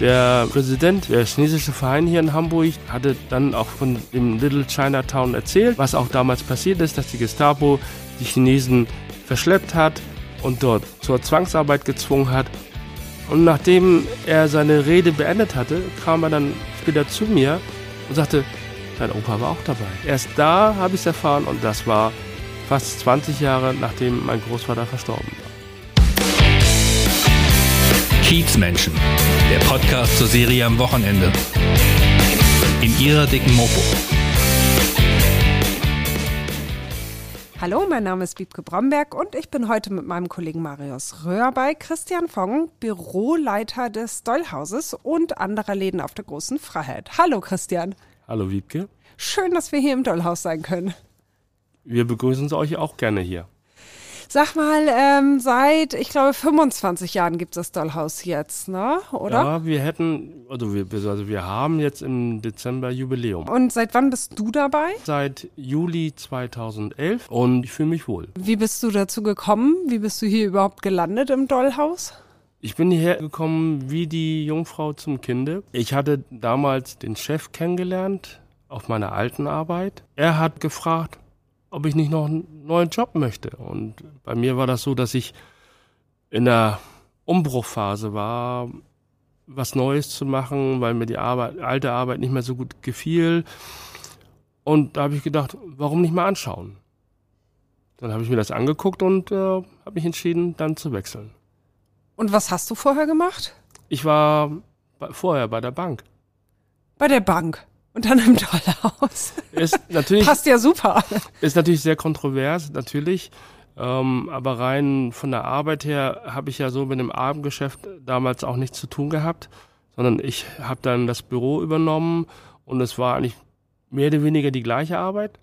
Der Präsident der chinesische Verein hier in Hamburg hatte dann auch von dem Little Chinatown erzählt, was auch damals passiert ist, dass die Gestapo die Chinesen verschleppt hat und dort zur Zwangsarbeit gezwungen hat. Und nachdem er seine Rede beendet hatte, kam er dann später zu mir und sagte, dein Opa war auch dabei. Erst da habe ich es erfahren und das war fast 20 Jahre nachdem mein Großvater verstorben war. Kiezmenschen, der Podcast zur Serie am Wochenende. In ihrer dicken Mopo. Hallo, mein Name ist Wiebke Bromberg und ich bin heute mit meinem Kollegen Marius Röhr bei Christian Fong, Büroleiter des Dollhauses und anderer Läden auf der großen Freiheit. Hallo Christian. Hallo Wiebke. Schön, dass wir hier im Dollhaus sein können. Wir begrüßen euch auch gerne hier. Sag mal, ähm, seit, ich glaube, 25 Jahren gibt es das Dollhaus jetzt, ne? Oder? Ja, wir hätten, also wir, also wir haben jetzt im Dezember Jubiläum. Und seit wann bist du dabei? Seit Juli 2011 und ich fühle mich wohl. Wie bist du dazu gekommen? Wie bist du hier überhaupt gelandet im Dollhaus? Ich bin hierher gekommen wie die Jungfrau zum Kinde. Ich hatte damals den Chef kennengelernt auf meiner alten Arbeit. Er hat gefragt, ob ich nicht noch einen neuen Job möchte. Und bei mir war das so, dass ich in der Umbruchphase war, was Neues zu machen, weil mir die Arbeit, alte Arbeit nicht mehr so gut gefiel. Und da habe ich gedacht, warum nicht mal anschauen? Dann habe ich mir das angeguckt und äh, habe mich entschieden, dann zu wechseln. Und was hast du vorher gemacht? Ich war bei, vorher bei der Bank. Bei der Bank? Und dann im Dollhaus. Ist natürlich, Passt ja super. Ist natürlich sehr kontrovers, natürlich. Ähm, aber rein von der Arbeit her habe ich ja so mit dem Abendgeschäft damals auch nichts zu tun gehabt, sondern ich habe dann das Büro übernommen und es war eigentlich mehr oder weniger die gleiche Arbeit.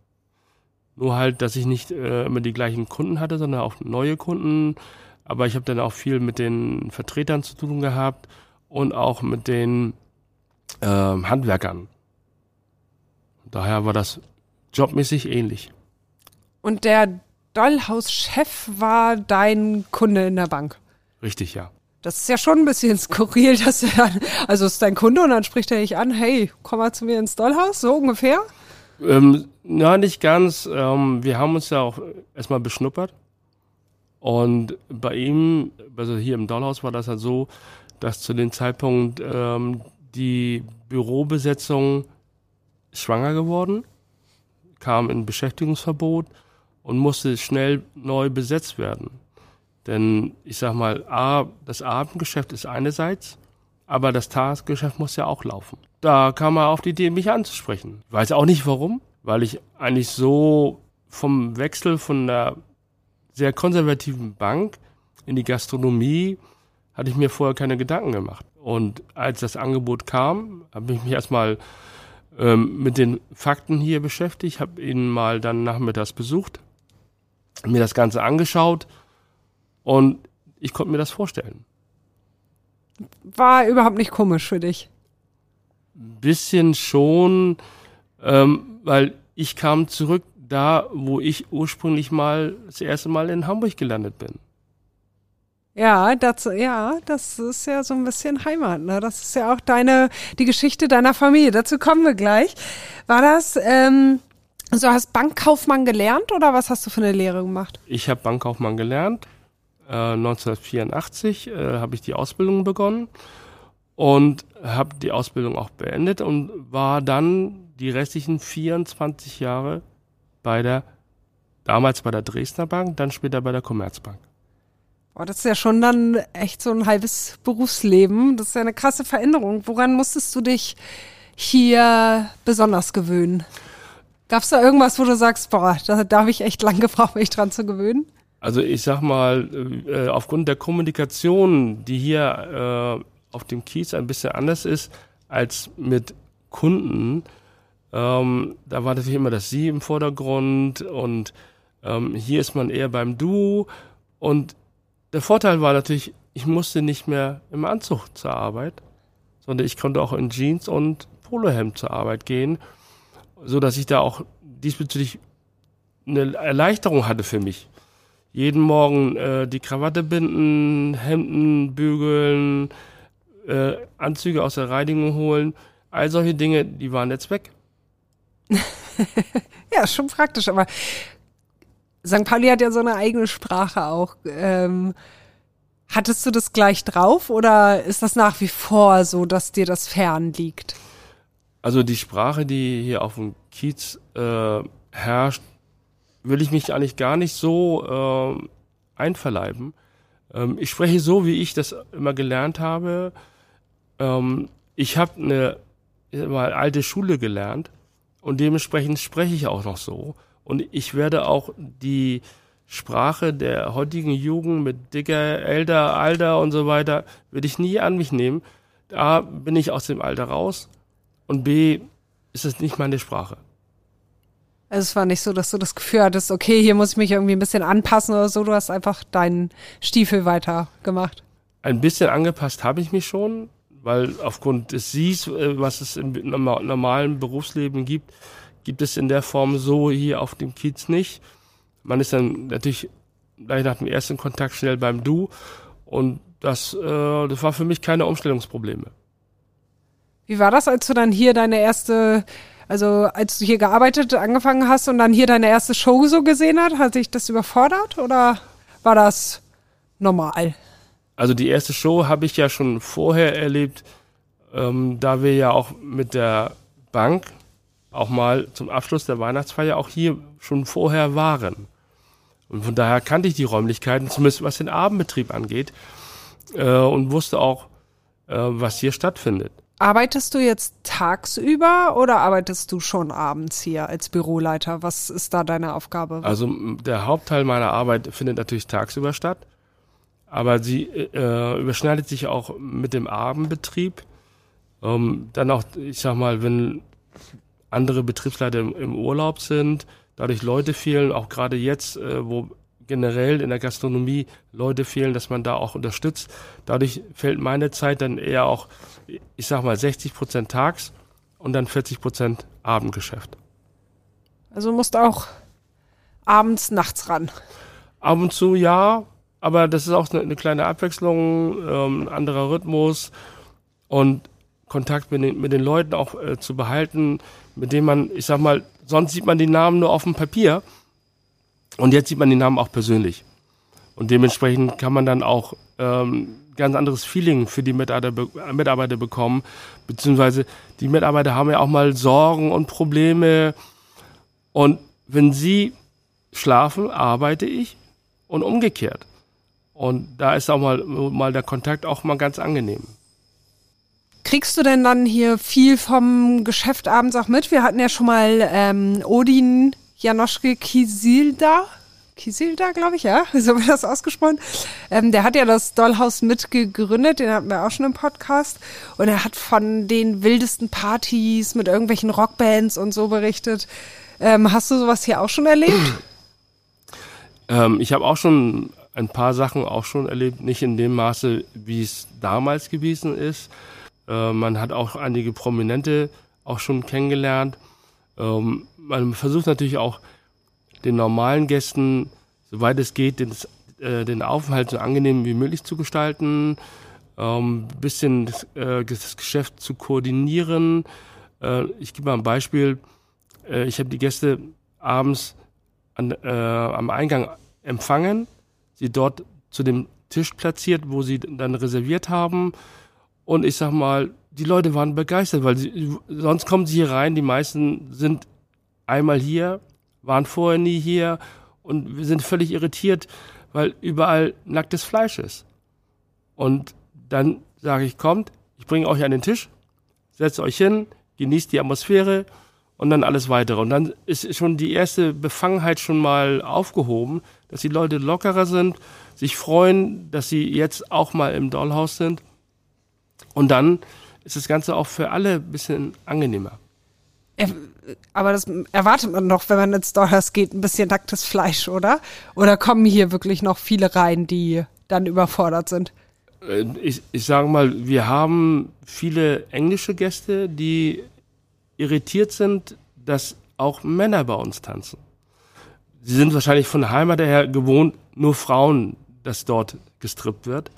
Nur halt, dass ich nicht äh, immer die gleichen Kunden hatte, sondern auch neue Kunden. Aber ich habe dann auch viel mit den Vertretern zu tun gehabt und auch mit den äh, Handwerkern. Daher war das jobmäßig ähnlich. Und der Dollhaus-Chef war dein Kunde in der Bank? Richtig, ja. Das ist ja schon ein bisschen skurril, dass er dann, also ist dein Kunde und dann spricht er dich an, hey, komm mal zu mir ins Dollhaus, so ungefähr? Ähm, ja, nicht ganz. Ähm, wir haben uns ja auch erstmal beschnuppert. Und bei ihm, also hier im Dollhaus war das halt so, dass zu dem Zeitpunkt ähm, die Bürobesetzung schwanger geworden, kam in Beschäftigungsverbot und musste schnell neu besetzt werden. Denn ich sag mal, das Abendgeschäft ist einerseits, aber das Tagesgeschäft muss ja auch laufen. Da kam er auf die Idee, mich anzusprechen. Ich weiß auch nicht warum, weil ich eigentlich so vom Wechsel von einer sehr konservativen Bank in die Gastronomie hatte ich mir vorher keine Gedanken gemacht. Und als das Angebot kam, habe ich mich erstmal ähm, mit den Fakten hier beschäftigt, habe ihn mal dann nachmittags besucht, mir das Ganze angeschaut und ich konnte mir das vorstellen. War überhaupt nicht komisch für dich? Bisschen schon, ähm, weil ich kam zurück da, wo ich ursprünglich mal das erste Mal in Hamburg gelandet bin. Ja, das, ja, das ist ja so ein bisschen Heimat. Ne? Das ist ja auch deine, die Geschichte deiner Familie. Dazu kommen wir gleich. War das, ähm, also hast Bankkaufmann gelernt oder was hast du für eine Lehre gemacht? Ich habe Bankkaufmann gelernt. Äh, 1984 äh, habe ich die Ausbildung begonnen und habe die Ausbildung auch beendet und war dann die restlichen 24 Jahre bei der, damals bei der Dresdner Bank, dann später bei der Commerzbank. Oh, das ist ja schon dann echt so ein halbes Berufsleben. Das ist ja eine krasse Veränderung. Woran musstest du dich hier besonders gewöhnen? Gab es da irgendwas, wo du sagst, boah, da, da habe ich echt lang gebraucht, mich dran zu gewöhnen? Also ich sag mal, äh, aufgrund der Kommunikation, die hier äh, auf dem Kiez ein bisschen anders ist als mit Kunden, ähm, da war natürlich immer das Sie im Vordergrund und ähm, hier ist man eher beim Du und der Vorteil war natürlich, ich musste nicht mehr im Anzug zur Arbeit, sondern ich konnte auch in Jeans und Polohemd zur Arbeit gehen, so dass ich da auch diesbezüglich eine Erleichterung hatte für mich. Jeden Morgen äh, die Krawatte binden, Hemden bügeln, äh, Anzüge aus der Reinigung holen. All solche Dinge, die waren jetzt weg. ja, schon praktisch, aber St. Pauli hat ja so eine eigene Sprache auch. Ähm, hattest du das gleich drauf oder ist das nach wie vor so, dass dir das fern liegt? Also die Sprache, die hier auf dem Kiez äh, herrscht, will ich mich eigentlich gar nicht so äh, einverleiben. Ähm, ich spreche so, wie ich das immer gelernt habe. Ähm, ich habe eine mal alte Schule gelernt und dementsprechend spreche ich auch noch so. Und ich werde auch die Sprache der heutigen Jugend mit dicker, älter, alter und so weiter, würde ich nie an mich nehmen. A, bin ich aus dem Alter raus und B, ist es nicht meine Sprache. Also es war nicht so, dass du das Gefühl hattest, okay, hier muss ich mich irgendwie ein bisschen anpassen oder so. Du hast einfach deinen Stiefel weiter gemacht. Ein bisschen angepasst habe ich mich schon, weil aufgrund des Sies, äh, was es im normalen Berufsleben gibt, gibt es in der Form so hier auf dem Kiez nicht. Man ist dann natürlich gleich nach dem ersten Kontakt schnell beim Du und das, äh, das war für mich keine Umstellungsprobleme. Wie war das, als du dann hier deine erste also als du hier gearbeitet, angefangen hast und dann hier deine erste Show so gesehen hat, hat sich das überfordert oder war das normal? Also die erste Show habe ich ja schon vorher erlebt, ähm, da wir ja auch mit der Bank auch mal zum Abschluss der Weihnachtsfeier auch hier schon vorher waren. Und von daher kannte ich die Räumlichkeiten, zumindest was den Abendbetrieb angeht, äh, und wusste auch, äh, was hier stattfindet. Arbeitest du jetzt tagsüber oder arbeitest du schon abends hier als Büroleiter? Was ist da deine Aufgabe? Also der Hauptteil meiner Arbeit findet natürlich tagsüber statt, aber sie äh, überschneidet sich auch mit dem Abendbetrieb. Ähm, dann auch, ich sag mal, wenn andere Betriebsleiter im, im Urlaub sind, dadurch Leute fehlen, auch gerade jetzt, äh, wo generell in der Gastronomie Leute fehlen, dass man da auch unterstützt. Dadurch fällt meine Zeit dann eher auch, ich sag mal, 60 Prozent tags und dann 40 Prozent Abendgeschäft. Also musst auch abends, nachts ran. Ab und zu ja, aber das ist auch eine, eine kleine Abwechslung, ähm, ein anderer Rhythmus und Kontakt mit den, mit den Leuten auch äh, zu behalten, mit denen man, ich sag mal, sonst sieht man die Namen nur auf dem Papier und jetzt sieht man den Namen auch persönlich. Und dementsprechend kann man dann auch ähm, ganz anderes Feeling für die Mitarbeiter, Mitarbeiter bekommen. Beziehungsweise die Mitarbeiter haben ja auch mal Sorgen und Probleme. Und wenn sie schlafen, arbeite ich und umgekehrt. Und da ist auch mal, mal der Kontakt auch mal ganz angenehm. Kriegst du denn dann hier viel vom Geschäft abends auch mit? Wir hatten ja schon mal ähm, Odin Janoschke Kisilda. Kisilda, glaube ich, ja, so wird das ausgesprochen. Ähm, der hat ja das Dollhaus mitgegründet, den hatten wir auch schon im Podcast. Und er hat von den wildesten Partys mit irgendwelchen Rockbands und so berichtet. Ähm, hast du sowas hier auch schon erlebt? Ähm, ich habe auch schon ein paar Sachen auch schon erlebt, nicht in dem Maße, wie es damals gewesen ist. Äh, man hat auch einige Prominente auch schon kennengelernt. Ähm, man versucht natürlich auch den normalen Gästen, soweit es geht, den, äh, den Aufenthalt so angenehm wie möglich zu gestalten, ähm, bisschen das, äh, das Geschäft zu koordinieren. Äh, ich gebe mal ein Beispiel. Äh, ich habe die Gäste abends an, äh, am Eingang empfangen, sie dort zu dem Tisch platziert, wo sie dann reserviert haben. Und ich sag mal, die Leute waren begeistert, weil sie, sonst kommen sie hier rein, die meisten sind einmal hier, waren vorher nie hier und wir sind völlig irritiert, weil überall nacktes Fleisch ist. Und dann sage ich, kommt, ich bringe euch an den Tisch, setzt euch hin, genießt die Atmosphäre und dann alles weitere. Und dann ist schon die erste Befangenheit schon mal aufgehoben, dass die Leute lockerer sind, sich freuen, dass sie jetzt auch mal im Dollhaus sind. Und dann ist das Ganze auch für alle ein bisschen angenehmer. Er, aber das erwartet man doch, wenn man ins Dollars geht, ein bisschen nacktes Fleisch, oder? Oder kommen hier wirklich noch viele rein, die dann überfordert sind? Äh, ich, ich sage mal, wir haben viele englische Gäste, die irritiert sind, dass auch Männer bei uns tanzen. Sie sind wahrscheinlich von der Heimat her gewohnt, nur Frauen, dass dort gestrippt wird.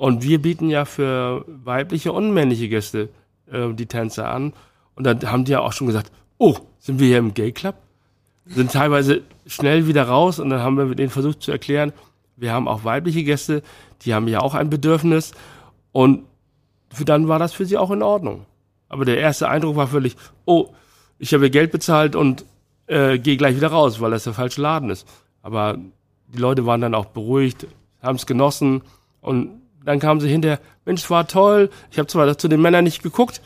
Und wir bieten ja für weibliche und männliche Gäste äh, die Tänze an. Und dann haben die ja auch schon gesagt, oh, sind wir hier im Gay Club? Sind teilweise schnell wieder raus und dann haben wir denen versucht zu erklären, wir haben auch weibliche Gäste, die haben ja auch ein Bedürfnis und für dann war das für sie auch in Ordnung. Aber der erste Eindruck war völlig, oh, ich habe Geld bezahlt und äh, gehe gleich wieder raus, weil das der falsche Laden ist. Aber die Leute waren dann auch beruhigt, haben es genossen und dann kamen sie hinterher, Mensch, war toll, ich habe zwar zu den Männern nicht geguckt,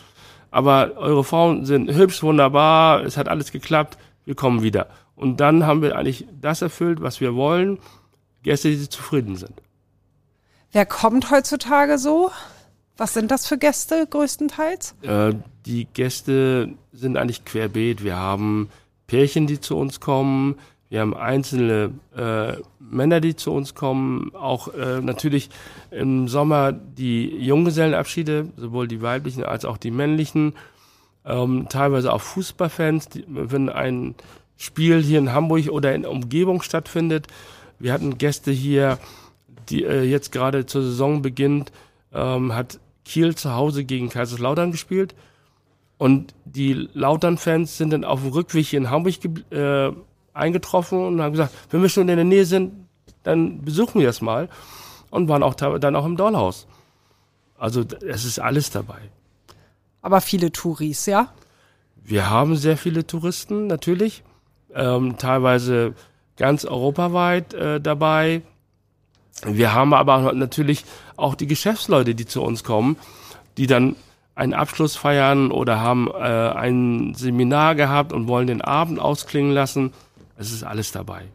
aber eure Frauen sind hübsch, wunderbar, es hat alles geklappt, wir kommen wieder. Und dann haben wir eigentlich das erfüllt, was wir wollen, Gäste, die zufrieden sind. Wer kommt heutzutage so? Was sind das für Gäste größtenteils? Äh, die Gäste sind eigentlich querbeet. Wir haben Pärchen, die zu uns kommen. Wir haben einzelne äh, Männer, die zu uns kommen. Auch äh, natürlich im Sommer die Junggesellenabschiede, sowohl die weiblichen als auch die männlichen. Ähm, teilweise auch Fußballfans, die, wenn ein Spiel hier in Hamburg oder in der Umgebung stattfindet. Wir hatten Gäste hier, die äh, jetzt gerade zur Saison beginnt, ähm, hat Kiel zu Hause gegen Kaiserslautern gespielt. Und die Lautern-Fans sind dann auf dem Rückweg hier in Hamburg äh, eingetroffen und haben gesagt, wenn wir schon in der Nähe sind, dann besuchen wir es mal. Und waren auch dann auch im Dollhaus. Also es ist alles dabei. Aber viele Touris, ja? Wir haben sehr viele Touristen, natürlich. Ähm, teilweise ganz europaweit äh, dabei. Wir haben aber natürlich auch die Geschäftsleute, die zu uns kommen, die dann einen Abschluss feiern oder haben äh, ein Seminar gehabt und wollen den Abend ausklingen lassen. Es ist alles dabei.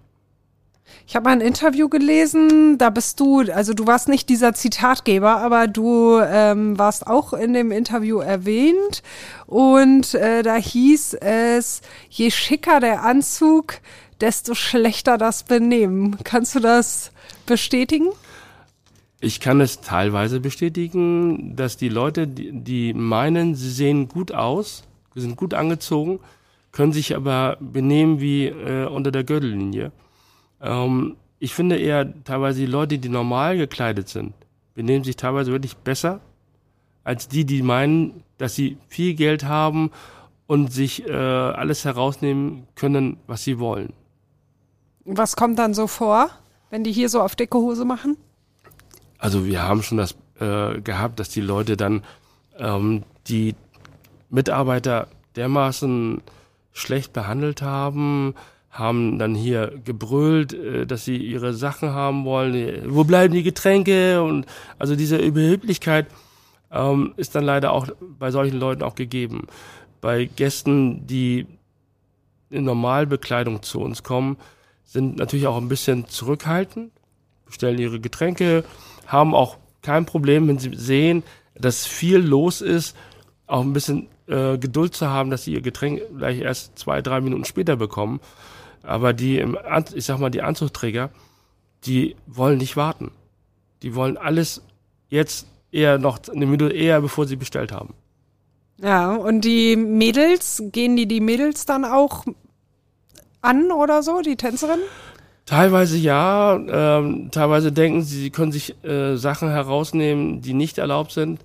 Ich habe mal ein Interview gelesen, da bist du, also du warst nicht dieser Zitatgeber, aber du ähm, warst auch in dem Interview erwähnt und äh, da hieß es, je schicker der Anzug, desto schlechter das Benehmen. Kannst du das bestätigen? Ich kann es teilweise bestätigen, dass die Leute, die, die meinen, sie sehen gut aus, sind gut angezogen, können sich aber benehmen wie äh, unter der Gürtellinie. Ähm, ich finde eher teilweise die Leute, die normal gekleidet sind, benehmen sich teilweise wirklich besser als die, die meinen, dass sie viel Geld haben und sich äh, alles herausnehmen können, was sie wollen. Was kommt dann so vor, wenn die hier so auf dicke Hose machen? Also wir haben schon das äh, gehabt, dass die Leute dann ähm, die Mitarbeiter dermaßen schlecht behandelt haben, haben dann hier gebrüllt, äh, dass sie ihre Sachen haben wollen. Wo bleiben die Getränke? Und also diese Überheblichkeit ähm, ist dann leider auch bei solchen Leuten auch gegeben. Bei Gästen, die in Normalbekleidung zu uns kommen, sind natürlich auch ein bisschen zurückhaltend, bestellen ihre Getränke, haben auch kein Problem, wenn sie sehen, dass viel los ist, auch ein bisschen äh, Geduld zu haben, dass sie ihr Getränk gleich erst zwei, drei Minuten später bekommen. Aber die, im An ich sag mal, die Anzugträger, die wollen nicht warten. Die wollen alles jetzt eher noch eine Minute eher, bevor sie bestellt haben. Ja, und die Mädels, gehen die die Mädels dann auch an oder so, die Tänzerin? Teilweise ja, ähm, teilweise denken sie, sie können sich äh, Sachen herausnehmen, die nicht erlaubt sind.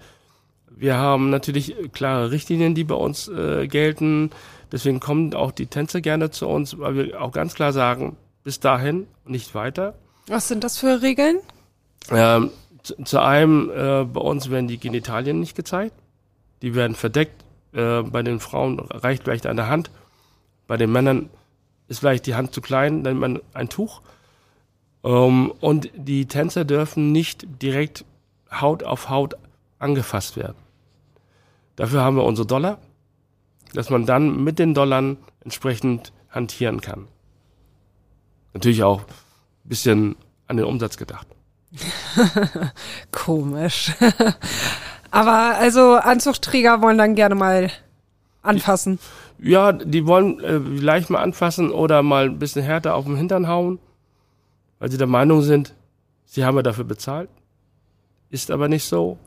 Wir haben natürlich klare Richtlinien, die bei uns äh, gelten. Deswegen kommen auch die Tänzer gerne zu uns, weil wir auch ganz klar sagen, bis dahin nicht weiter. Was sind das für Regeln? Ähm, zu, zu, einem, äh, bei uns werden die Genitalien nicht gezeigt. Die werden verdeckt. Äh, bei den Frauen reicht vielleicht eine Hand. Bei den Männern ist vielleicht die Hand zu klein, dann man ein Tuch. Ähm, und die Tänzer dürfen nicht direkt Haut auf Haut angefasst werden. Dafür haben wir unsere Dollar, dass man dann mit den Dollar entsprechend hantieren kann. Natürlich auch ein bisschen an den Umsatz gedacht. Komisch. Aber also Anzugträger wollen dann gerne mal anfassen. Ja, die wollen äh, vielleicht mal anfassen oder mal ein bisschen härter auf den Hintern hauen, weil sie der Meinung sind, sie haben ja dafür bezahlt. Ist aber nicht so.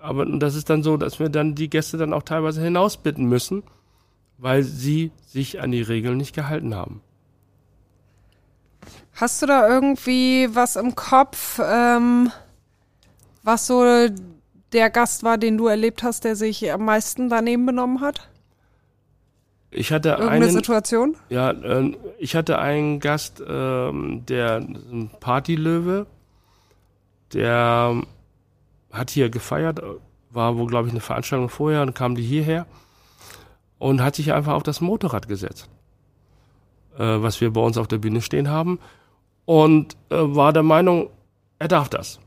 Aber das ist dann so, dass wir dann die Gäste dann auch teilweise hinausbitten müssen, weil sie sich an die Regeln nicht gehalten haben. Hast du da irgendwie was im Kopf, ähm, Was so der Gast war, den du erlebt hast, der sich am meisten daneben benommen hat? Ich hatte Irgendeine einen, Situation? ja, äh, ich hatte einen Gast, ähm, der ein Partylöwe, der hat hier gefeiert, war wohl glaube ich eine Veranstaltung vorher und kam die hierher und hat sich einfach auf das Motorrad gesetzt, äh, was wir bei uns auf der Bühne stehen haben und äh, war der Meinung, er darf das.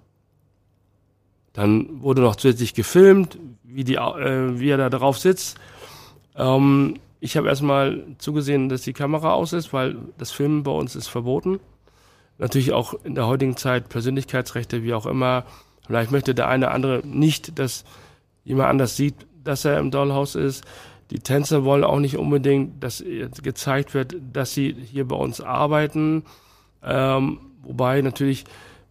Dann wurde noch zusätzlich gefilmt, wie, die, äh, wie er da drauf sitzt. Ähm, ich habe erstmal zugesehen, dass die Kamera aus ist, weil das Filmen bei uns ist verboten. Natürlich auch in der heutigen Zeit Persönlichkeitsrechte, wie auch immer. Vielleicht möchte der eine oder andere nicht, dass jemand anders sieht, dass er im Dollhaus ist. Die Tänzer wollen auch nicht unbedingt, dass gezeigt wird, dass sie hier bei uns arbeiten. Ähm, wobei natürlich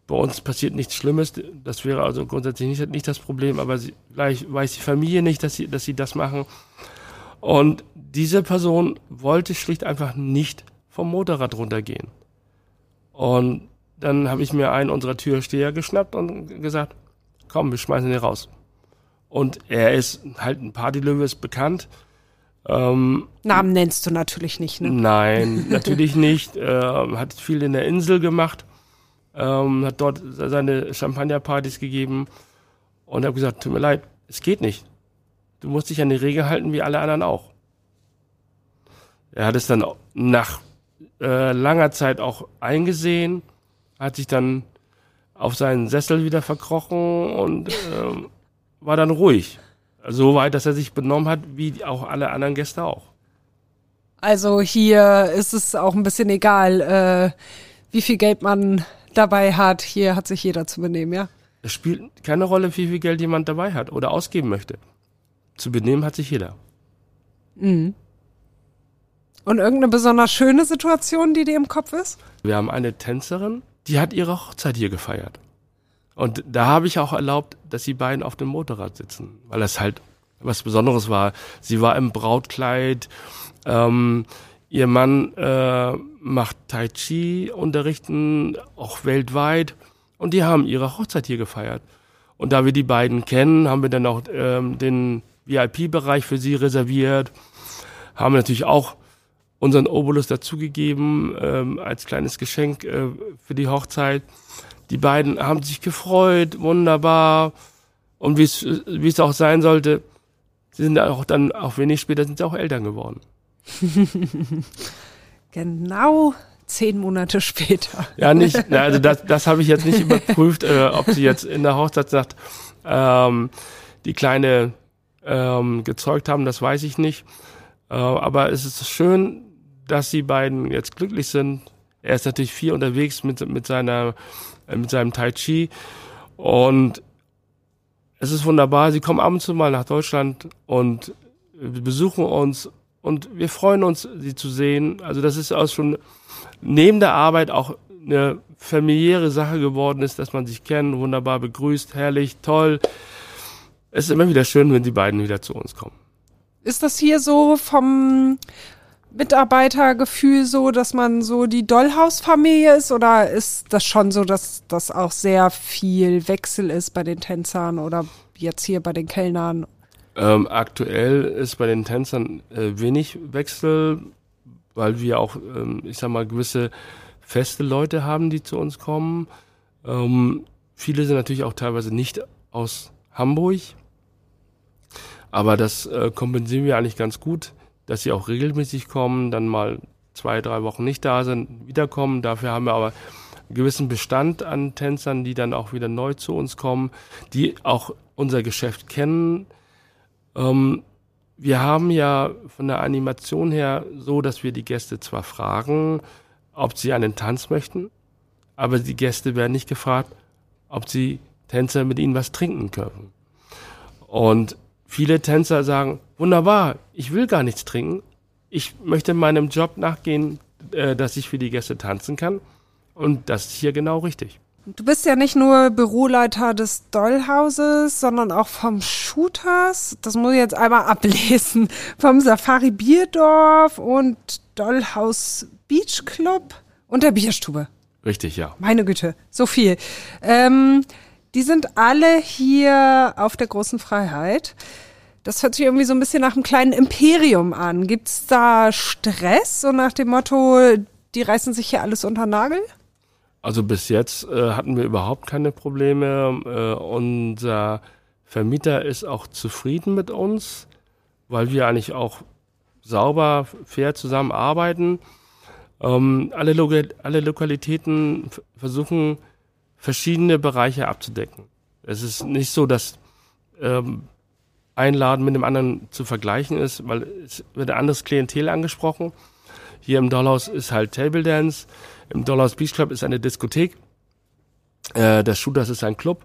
bei uns passiert nichts Schlimmes. Das wäre also grundsätzlich nicht, nicht das Problem, aber sie, vielleicht weiß die Familie nicht, dass sie, dass sie das machen. Und diese Person wollte schlicht einfach nicht vom Motorrad runtergehen. Und dann habe ich mir einen unserer Türsteher geschnappt und gesagt, komm, wir schmeißen ihn raus. Und er ist halt ein Partylöwe, ist bekannt. Ähm, Namen nennst du natürlich nicht, ne? Nein, natürlich nicht. Ähm, hat viel in der Insel gemacht, ähm, hat dort seine Champagnerpartys gegeben und habe gesagt, tut mir leid, es geht nicht. Du musst dich an die Regel halten, wie alle anderen auch. Er hat es dann nach äh, langer Zeit auch eingesehen, hat sich dann auf seinen Sessel wieder verkrochen und ähm, war dann ruhig. So weit, dass er sich benommen hat, wie auch alle anderen Gäste auch. Also hier ist es auch ein bisschen egal, äh, wie viel Geld man dabei hat. Hier hat sich jeder zu benehmen, ja? Es spielt keine Rolle, wie viel Geld jemand dabei hat oder ausgeben möchte. Zu benehmen hat sich jeder. Mhm. Und irgendeine besonders schöne Situation, die dir im Kopf ist? Wir haben eine Tänzerin, die hat ihre Hochzeit hier gefeiert. Und da habe ich auch erlaubt, dass die beiden auf dem Motorrad sitzen, weil das halt was Besonderes war. Sie war im Brautkleid, ähm, ihr Mann äh, macht Tai Chi, unterrichten auch weltweit und die haben ihre Hochzeit hier gefeiert. Und da wir die beiden kennen, haben wir dann auch ähm, den VIP-Bereich für sie reserviert, haben natürlich auch unseren Obolus dazugegeben ähm, als kleines Geschenk äh, für die Hochzeit. Die beiden haben sich gefreut, wunderbar. Und wie es auch sein sollte, sie sind auch dann, auch wenig später, sind sie auch Eltern geworden. Genau zehn Monate später. Ja, nicht, na, also das, das habe ich jetzt nicht überprüft, äh, ob sie jetzt in der Hochzeitsnacht ähm, die Kleine ähm, gezeugt haben, das weiß ich nicht. Äh, aber es ist schön, dass die beiden jetzt glücklich sind. Er ist natürlich viel unterwegs mit, mit, seiner, äh, mit seinem Tai Chi und es ist wunderbar. Sie kommen ab und zu mal nach Deutschland und besuchen uns und wir freuen uns, sie zu sehen. Also das ist auch schon neben der Arbeit auch eine familiäre Sache geworden ist, dass man sich kennt, wunderbar begrüßt, herrlich, toll. Es ist immer wieder schön, wenn die beiden wieder zu uns kommen. Ist das hier so vom Mitarbeitergefühl so, dass man so die Dollhaus-Familie ist oder ist das schon so, dass das auch sehr viel Wechsel ist bei den Tänzern oder jetzt hier bei den Kellnern? Ähm, aktuell ist bei den Tänzern äh, wenig Wechsel, weil wir auch, ähm, ich sag mal, gewisse feste Leute haben, die zu uns kommen. Ähm, viele sind natürlich auch teilweise nicht aus Hamburg, aber das äh, kompensieren wir eigentlich ganz gut, dass sie auch regelmäßig kommen, dann mal zwei, drei Wochen nicht da sind, wiederkommen. Dafür haben wir aber einen gewissen Bestand an Tänzern, die dann auch wieder neu zu uns kommen, die auch unser Geschäft kennen. Ähm, wir haben ja von der Animation her so, dass wir die Gäste zwar fragen, ob sie einen Tanz möchten, aber die Gäste werden nicht gefragt, ob sie Tänzer mit ihnen was trinken können. Und viele Tänzer sagen, wunderbar, ich will gar nichts trinken. Ich möchte meinem Job nachgehen, äh, dass ich für die Gäste tanzen kann. Und das ist hier genau richtig. Du bist ja nicht nur Büroleiter des Dollhauses, sondern auch vom Shooters. Das muss ich jetzt einmal ablesen. Vom Safari Bierdorf und Dollhaus Beach Club und der Bierstube. Richtig, ja. Meine Güte, so viel. Ähm, Die sind alle hier auf der großen Freiheit. Das hört sich irgendwie so ein bisschen nach einem kleinen Imperium an. Gibt's da Stress, so nach dem Motto, die reißen sich hier alles unter Nagel? Also bis jetzt äh, hatten wir überhaupt keine Probleme. Äh, unser Vermieter ist auch zufrieden mit uns, weil wir eigentlich auch sauber, fair zusammenarbeiten. Ähm, alle, Lo alle Lokalitäten versuchen, verschiedene Bereiche abzudecken. Es ist nicht so, dass ähm, ein Laden mit dem anderen zu vergleichen ist, weil es wird ein anderes Klientel angesprochen. Hier im Dollhouse ist halt Table Dance, im Dollhouse Beach Club ist eine Diskothek, äh, das Shooters ist ein Club,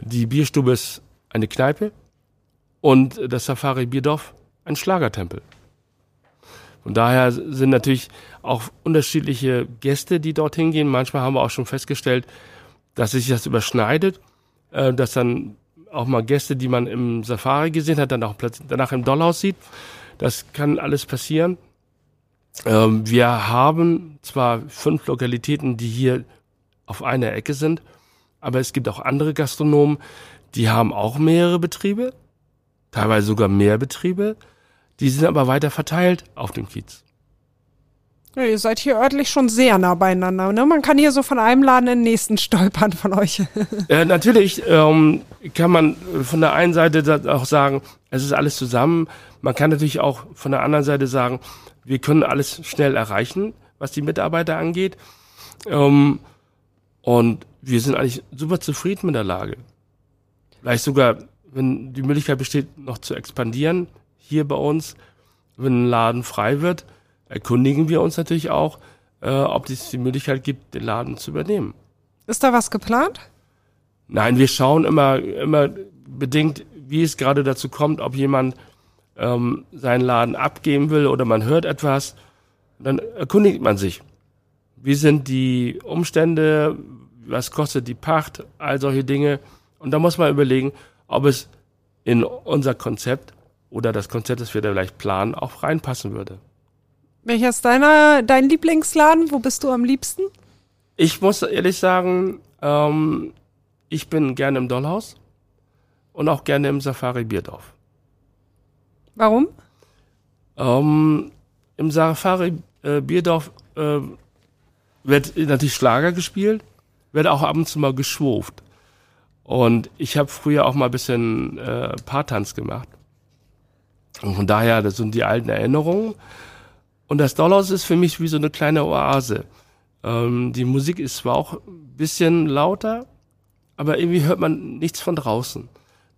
die Bierstube ist eine Kneipe und das Safari Bierdorf ein Schlagertempel. Von daher sind natürlich auch unterschiedliche Gäste, die dorthin gehen. Manchmal haben wir auch schon festgestellt, dass sich das überschneidet, äh, dass dann auch mal Gäste, die man im Safari gesehen hat, dann auch danach im Dollhaus sieht. Das kann alles passieren. Ähm, wir haben zwar fünf Lokalitäten, die hier auf einer Ecke sind, aber es gibt auch andere Gastronomen, die haben auch mehrere Betriebe, teilweise sogar mehr Betriebe. Die sind aber weiter verteilt auf dem Kiez. Ja, ihr seid hier örtlich schon sehr nah beieinander. Ne? Man kann hier so von einem Laden in den nächsten stolpern von euch. äh, natürlich ähm, kann man von der einen Seite auch sagen, es ist alles zusammen. Man kann natürlich auch von der anderen Seite sagen, wir können alles schnell erreichen, was die Mitarbeiter angeht. Ähm, und wir sind eigentlich super zufrieden mit der Lage. Vielleicht sogar, wenn die Möglichkeit besteht, noch zu expandieren, hier bei uns, wenn ein Laden frei wird, erkundigen wir uns natürlich auch, äh, ob es die Möglichkeit gibt, den Laden zu übernehmen. Ist da was geplant? Nein, wir schauen immer, immer bedingt, wie es gerade dazu kommt, ob jemand ähm, seinen Laden abgeben will oder man hört etwas, dann erkundigt man sich. Wie sind die Umstände, was kostet die Pacht, all solche Dinge. Und da muss man überlegen, ob es in unser Konzept oder das Konzept, das wir da vielleicht planen, auch reinpassen würde. Welcher ist deiner, dein Lieblingsladen? Wo bist du am liebsten? Ich muss ehrlich sagen, ähm, ich bin gerne im Dollhaus und auch gerne im Safari Bierdorf. Warum? Ähm, Im Safari äh, Bierdorf äh, wird natürlich Schlager gespielt, wird auch ab und zu mal geschwurft. Und ich habe früher auch mal ein bisschen äh, Paartanz gemacht. Und von daher, das sind die alten Erinnerungen. Und das Dollhaus ist für mich wie so eine kleine Oase. Ähm, die Musik ist zwar auch ein bisschen lauter, aber irgendwie hört man nichts von draußen.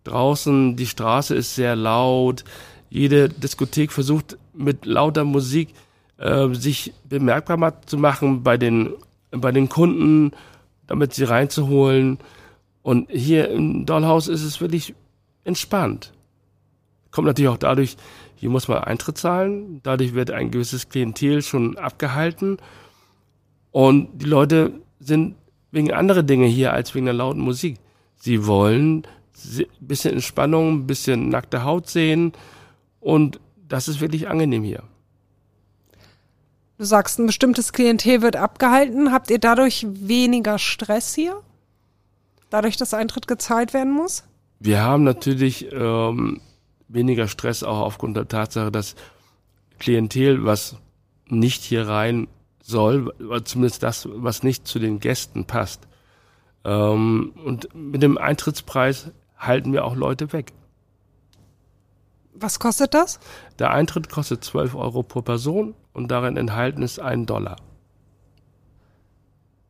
Draußen, die Straße ist sehr laut. Jede Diskothek versucht mit lauter Musik äh, sich bemerkbar zu machen bei den, bei den Kunden, damit sie reinzuholen. Und hier im Dollhaus ist es wirklich entspannt. Kommt natürlich auch dadurch, hier muss man Eintritt zahlen, dadurch wird ein gewisses Klientel schon abgehalten und die Leute sind wegen anderer Dinge hier als wegen der lauten Musik. Sie wollen ein bisschen Entspannung, ein bisschen nackte Haut sehen und das ist wirklich angenehm hier. Du sagst, ein bestimmtes Klientel wird abgehalten. Habt ihr dadurch weniger Stress hier? Dadurch, dass Eintritt gezahlt werden muss? Wir haben natürlich ähm, weniger Stress auch aufgrund der Tatsache, dass Klientel, was nicht hier rein soll, zumindest das, was nicht zu den Gästen passt. Ähm, und mit dem Eintrittspreis halten wir auch Leute weg. Was kostet das? Der Eintritt kostet 12 Euro pro Person und darin enthalten ist ein Dollar.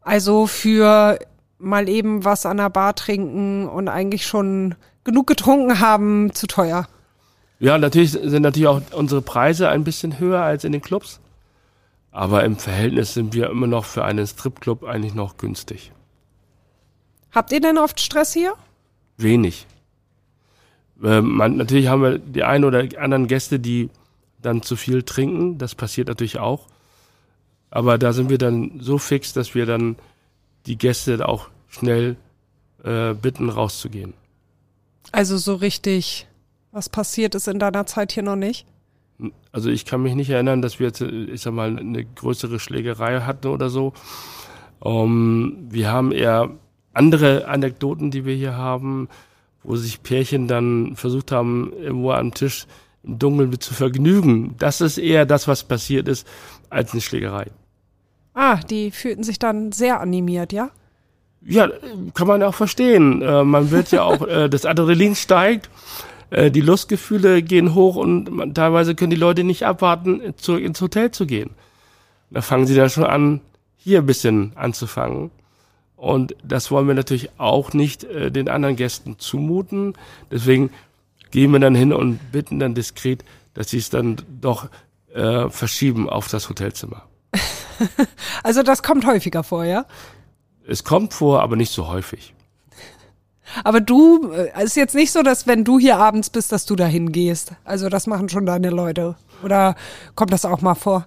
Also für mal eben was an der Bar trinken und eigentlich schon genug getrunken haben, zu teuer. Ja, natürlich sind natürlich auch unsere Preise ein bisschen höher als in den Clubs. Aber im Verhältnis sind wir immer noch für einen Stripclub eigentlich noch günstig. Habt ihr denn oft Stress hier? Wenig. Ähm, man, natürlich haben wir die einen oder anderen Gäste, die dann zu viel trinken. Das passiert natürlich auch. Aber da sind wir dann so fix, dass wir dann die Gäste auch schnell äh, bitten, rauszugehen. Also so richtig was passiert ist in deiner Zeit hier noch nicht? Also ich kann mich nicht erinnern, dass wir jetzt, ich sag mal, eine größere Schlägerei hatten oder so. Um, ähm, wir haben eher andere Anekdoten, die wir hier haben, wo sich Pärchen dann versucht haben, irgendwo am Tisch im Dunkeln zu vergnügen. Das ist eher das, was passiert ist, als eine Schlägerei. Ah, die fühlten sich dann sehr animiert, ja? Ja, kann man auch verstehen. Äh, man wird ja auch, äh, das Adrenalin steigt, äh, die Lustgefühle gehen hoch und man, teilweise können die Leute nicht abwarten, zurück ins Hotel zu gehen. Da fangen sie dann schon an, hier ein bisschen anzufangen. Und das wollen wir natürlich auch nicht äh, den anderen Gästen zumuten. Deswegen gehen wir dann hin und bitten dann diskret, dass sie es dann doch äh, verschieben auf das Hotelzimmer. also das kommt häufiger vor, ja? Es kommt vor, aber nicht so häufig. Aber du, äh, es ist jetzt nicht so, dass wenn du hier abends bist, dass du dahin gehst. Also das machen schon deine Leute. Oder kommt das auch mal vor?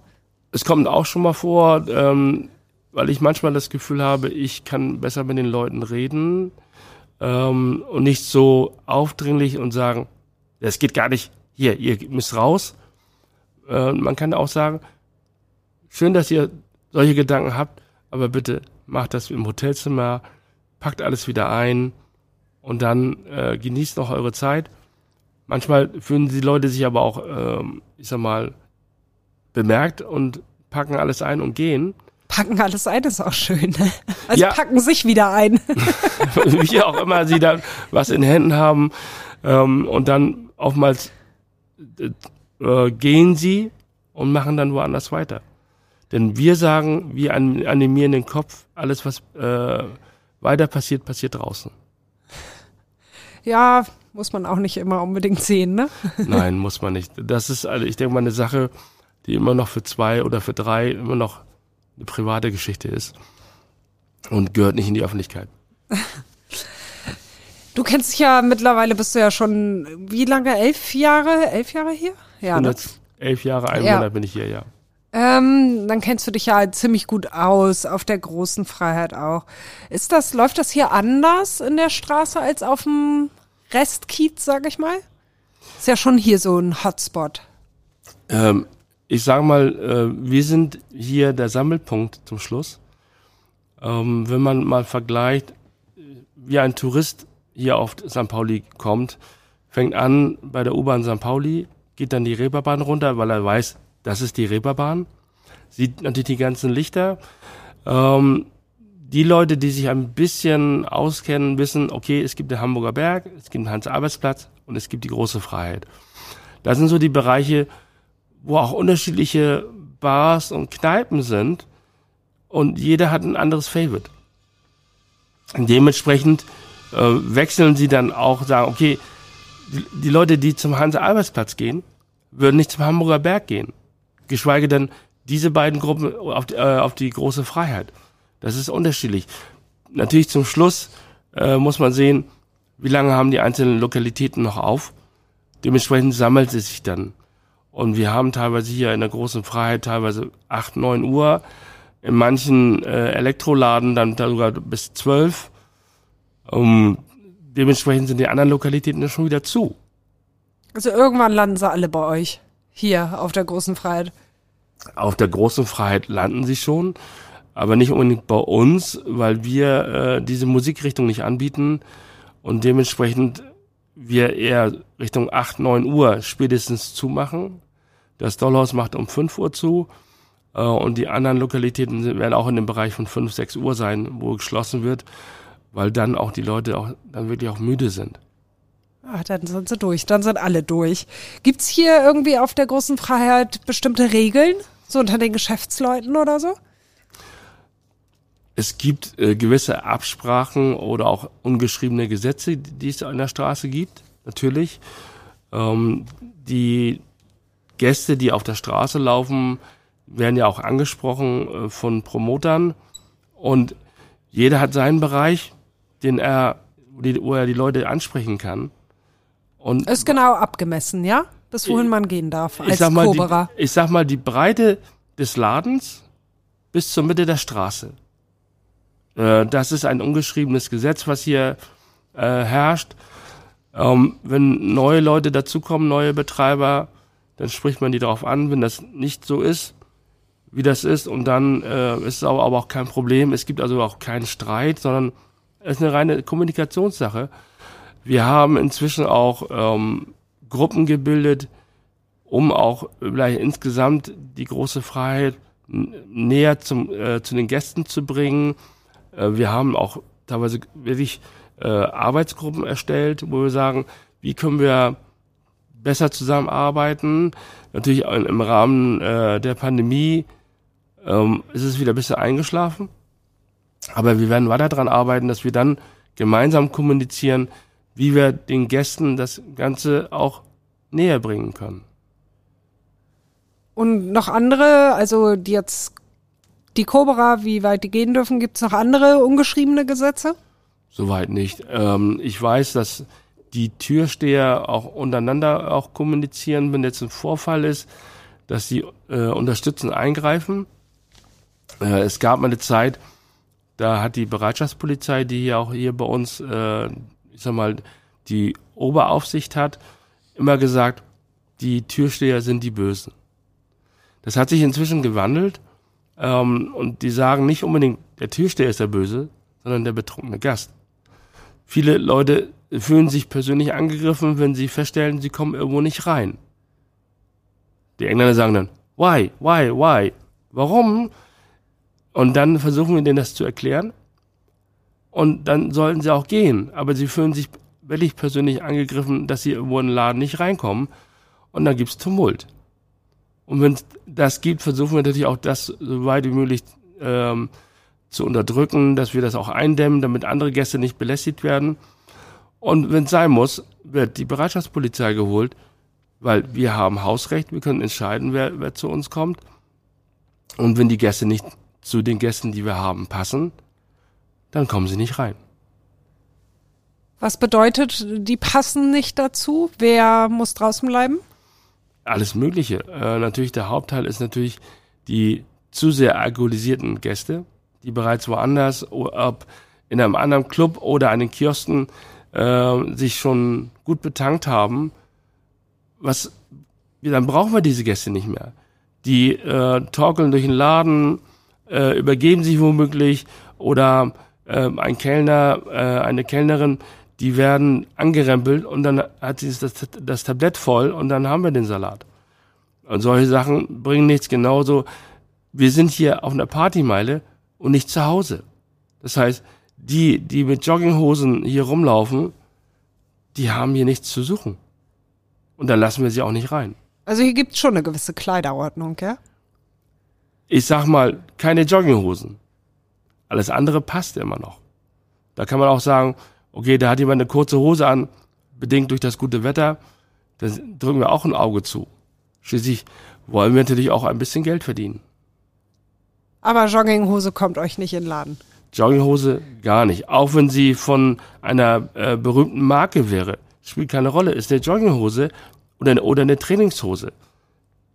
Es kommt auch schon mal vor, ähm, weil ich manchmal das Gefühl habe, ich kann besser mit den Leuten reden ähm, und nicht so aufdringlich und sagen, es geht gar nicht, hier, ihr müsst raus. Äh, man kann auch sagen, schön, dass ihr solche Gedanken habt, aber bitte macht das im Hotelzimmer, packt alles wieder ein und dann äh, genießt noch eure Zeit. Manchmal fühlen die Leute sich aber auch, ähm, ich sag mal, bemerkt und packen alles ein und gehen. Packen alles ein ist auch schön. Ne? Also ja. packen sich wieder ein. Wie auch immer sie dann was in Händen haben. Ähm, und dann oftmals äh, gehen sie und machen dann woanders weiter. Denn wir sagen, wir animieren den Kopf, alles was äh, weiter passiert, passiert draußen. Ja, muss man auch nicht immer unbedingt sehen, ne? Nein, muss man nicht. Das ist, also ich denke mal, eine Sache, die immer noch für zwei oder für drei immer noch eine private Geschichte ist und gehört nicht in die Öffentlichkeit. Du kennst dich ja mittlerweile, bist du ja schon, wie lange? Elf Jahre? Elf Jahre hier? Ja, ne? Elf Jahre, ein ja. Monat bin ich hier, ja. Ähm, dann kennst du dich ja ziemlich gut aus, auf der großen Freiheit auch. Ist das, läuft das hier anders in der Straße als auf dem Restkiez, sag ich mal? Ist ja schon hier so ein Hotspot. Ähm, ich sag mal, äh, wir sind hier der Sammelpunkt zum Schluss. Ähm, wenn man mal vergleicht, wie ein Tourist hier auf St. Pauli kommt, fängt an bei der U-Bahn St. Pauli, geht dann die Reeperbahn runter, weil er weiß, das ist die Reeperbahn. Sieht natürlich die ganzen Lichter. Ähm, die Leute, die sich ein bisschen auskennen, wissen, okay, es gibt den Hamburger Berg, es gibt den Hans-Arbeitsplatz und es gibt die große Freiheit. Das sind so die Bereiche, wo auch unterschiedliche Bars und Kneipen sind und jeder hat ein anderes Favorite. Dementsprechend äh, wechseln sie dann auch, sagen, okay, die, die Leute, die zum Hans-Arbeitsplatz gehen, würden nicht zum Hamburger Berg gehen geschweige denn diese beiden Gruppen auf, äh, auf die große Freiheit. Das ist unterschiedlich. Natürlich zum Schluss äh, muss man sehen, wie lange haben die einzelnen Lokalitäten noch auf. Dementsprechend sammelt es sich dann. Und wir haben teilweise hier in der großen Freiheit teilweise acht, neun Uhr, in manchen äh, Elektroladen dann sogar bis zwölf. Um, dementsprechend sind die anderen Lokalitäten dann schon wieder zu. Also irgendwann landen sie alle bei euch. Hier auf der großen Freiheit. Auf der großen Freiheit landen sie schon, aber nicht unbedingt bei uns, weil wir äh, diese Musikrichtung nicht anbieten und dementsprechend wir eher Richtung 8, 9 Uhr spätestens zumachen. Das Dollhaus macht um 5 Uhr zu äh, und die anderen Lokalitäten werden auch in dem Bereich von 5, 6 Uhr sein, wo geschlossen wird, weil dann auch die Leute auch dann wirklich auch müde sind. Ach, dann sind sie durch, dann sind alle durch. Gibt's hier irgendwie auf der großen Freiheit bestimmte Regeln, so unter den Geschäftsleuten oder so? Es gibt äh, gewisse Absprachen oder auch ungeschriebene Gesetze, die es an der Straße gibt, natürlich. Ähm, die Gäste, die auf der Straße laufen, werden ja auch angesprochen äh, von Promotern und jeder hat seinen Bereich, den er, wo er die Leute ansprechen kann. Und ist genau abgemessen, ja? Bis wohin man gehen darf als ich sag mal, Koberer. Die, ich sag mal, die Breite des Ladens bis zur Mitte der Straße. Äh, das ist ein ungeschriebenes Gesetz, was hier äh, herrscht. Ähm, wenn neue Leute dazukommen, neue Betreiber, dann spricht man die darauf an, wenn das nicht so ist, wie das ist. Und dann äh, ist es aber, aber auch kein Problem. Es gibt also auch keinen Streit, sondern ist eine reine Kommunikationssache. Wir haben inzwischen auch ähm, Gruppen gebildet, um auch vielleicht insgesamt die große Freiheit näher zum, äh, zu den Gästen zu bringen. Äh, wir haben auch teilweise wirklich äh, Arbeitsgruppen erstellt, wo wir sagen, wie können wir besser zusammenarbeiten. Natürlich im Rahmen äh, der Pandemie ähm, ist es wieder ein bisschen eingeschlafen. Aber wir werden weiter daran arbeiten, dass wir dann gemeinsam kommunizieren, wie wir den Gästen das Ganze auch näher bringen können. Und noch andere, also die jetzt die Cobra, wie weit die gehen dürfen, gibt es noch andere ungeschriebene Gesetze? Soweit nicht. Ähm, ich weiß, dass die Türsteher auch untereinander auch kommunizieren, wenn jetzt ein Vorfall ist, dass sie äh, unterstützen, eingreifen. Äh, es gab mal eine Zeit, da hat die Bereitschaftspolizei, die hier auch hier bei uns, äh, ich sag mal, die Oberaufsicht hat, immer gesagt, die Türsteher sind die Bösen. Das hat sich inzwischen gewandelt ähm, und die sagen nicht unbedingt, der Türsteher ist der Böse, sondern der betrunkene Gast. Viele Leute fühlen sich persönlich angegriffen, wenn sie feststellen, sie kommen irgendwo nicht rein. Die Engländer sagen dann, why, why, why? Warum? Und dann versuchen wir denen das zu erklären. Und dann sollten sie auch gehen. Aber sie fühlen sich wirklich persönlich angegriffen, dass sie irgendwo in den Laden nicht reinkommen. Und dann gibt's Tumult. Und wenn das gibt, versuchen wir natürlich auch das so weit wie möglich ähm, zu unterdrücken, dass wir das auch eindämmen, damit andere Gäste nicht belästigt werden. Und wenn es sein muss, wird die Bereitschaftspolizei geholt, weil wir haben Hausrecht, wir können entscheiden, wer, wer zu uns kommt. Und wenn die Gäste nicht zu den Gästen, die wir haben, passen, dann kommen sie nicht rein. Was bedeutet, die passen nicht dazu? Wer muss draußen bleiben? Alles Mögliche. Äh, natürlich der Hauptteil ist natürlich die zu sehr alkoholisierten Gäste, die bereits woanders, ob in einem anderen Club oder an den Kiosken äh, sich schon gut betankt haben, was, dann brauchen wir diese Gäste nicht mehr. Die äh, torkeln durch den Laden, äh, übergeben sich womöglich oder äh, ein Kellner, äh, eine Kellnerin, die werden angerempelt und dann hat sie das, das Tablett voll und dann haben wir den Salat. Und solche Sachen bringen nichts genauso. Wir sind hier auf einer Partymeile und nicht zu Hause. Das heißt, die, die mit Jogginghosen hier rumlaufen, die haben hier nichts zu suchen. Und dann lassen wir sie auch nicht rein. Also hier gibt's schon eine gewisse Kleiderordnung, ja? Ich sag mal, keine Jogginghosen. Alles andere passt immer noch. Da kann man auch sagen, okay, da hat jemand eine kurze Hose an, bedingt durch das gute Wetter, dann drücken wir auch ein Auge zu. Schließlich wollen wir natürlich auch ein bisschen Geld verdienen. Aber Jogginghose kommt euch nicht in den Laden. Jogginghose gar nicht. Auch wenn sie von einer äh, berühmten Marke wäre. Spielt keine Rolle. Ist eine Jogginghose oder eine, oder eine Trainingshose.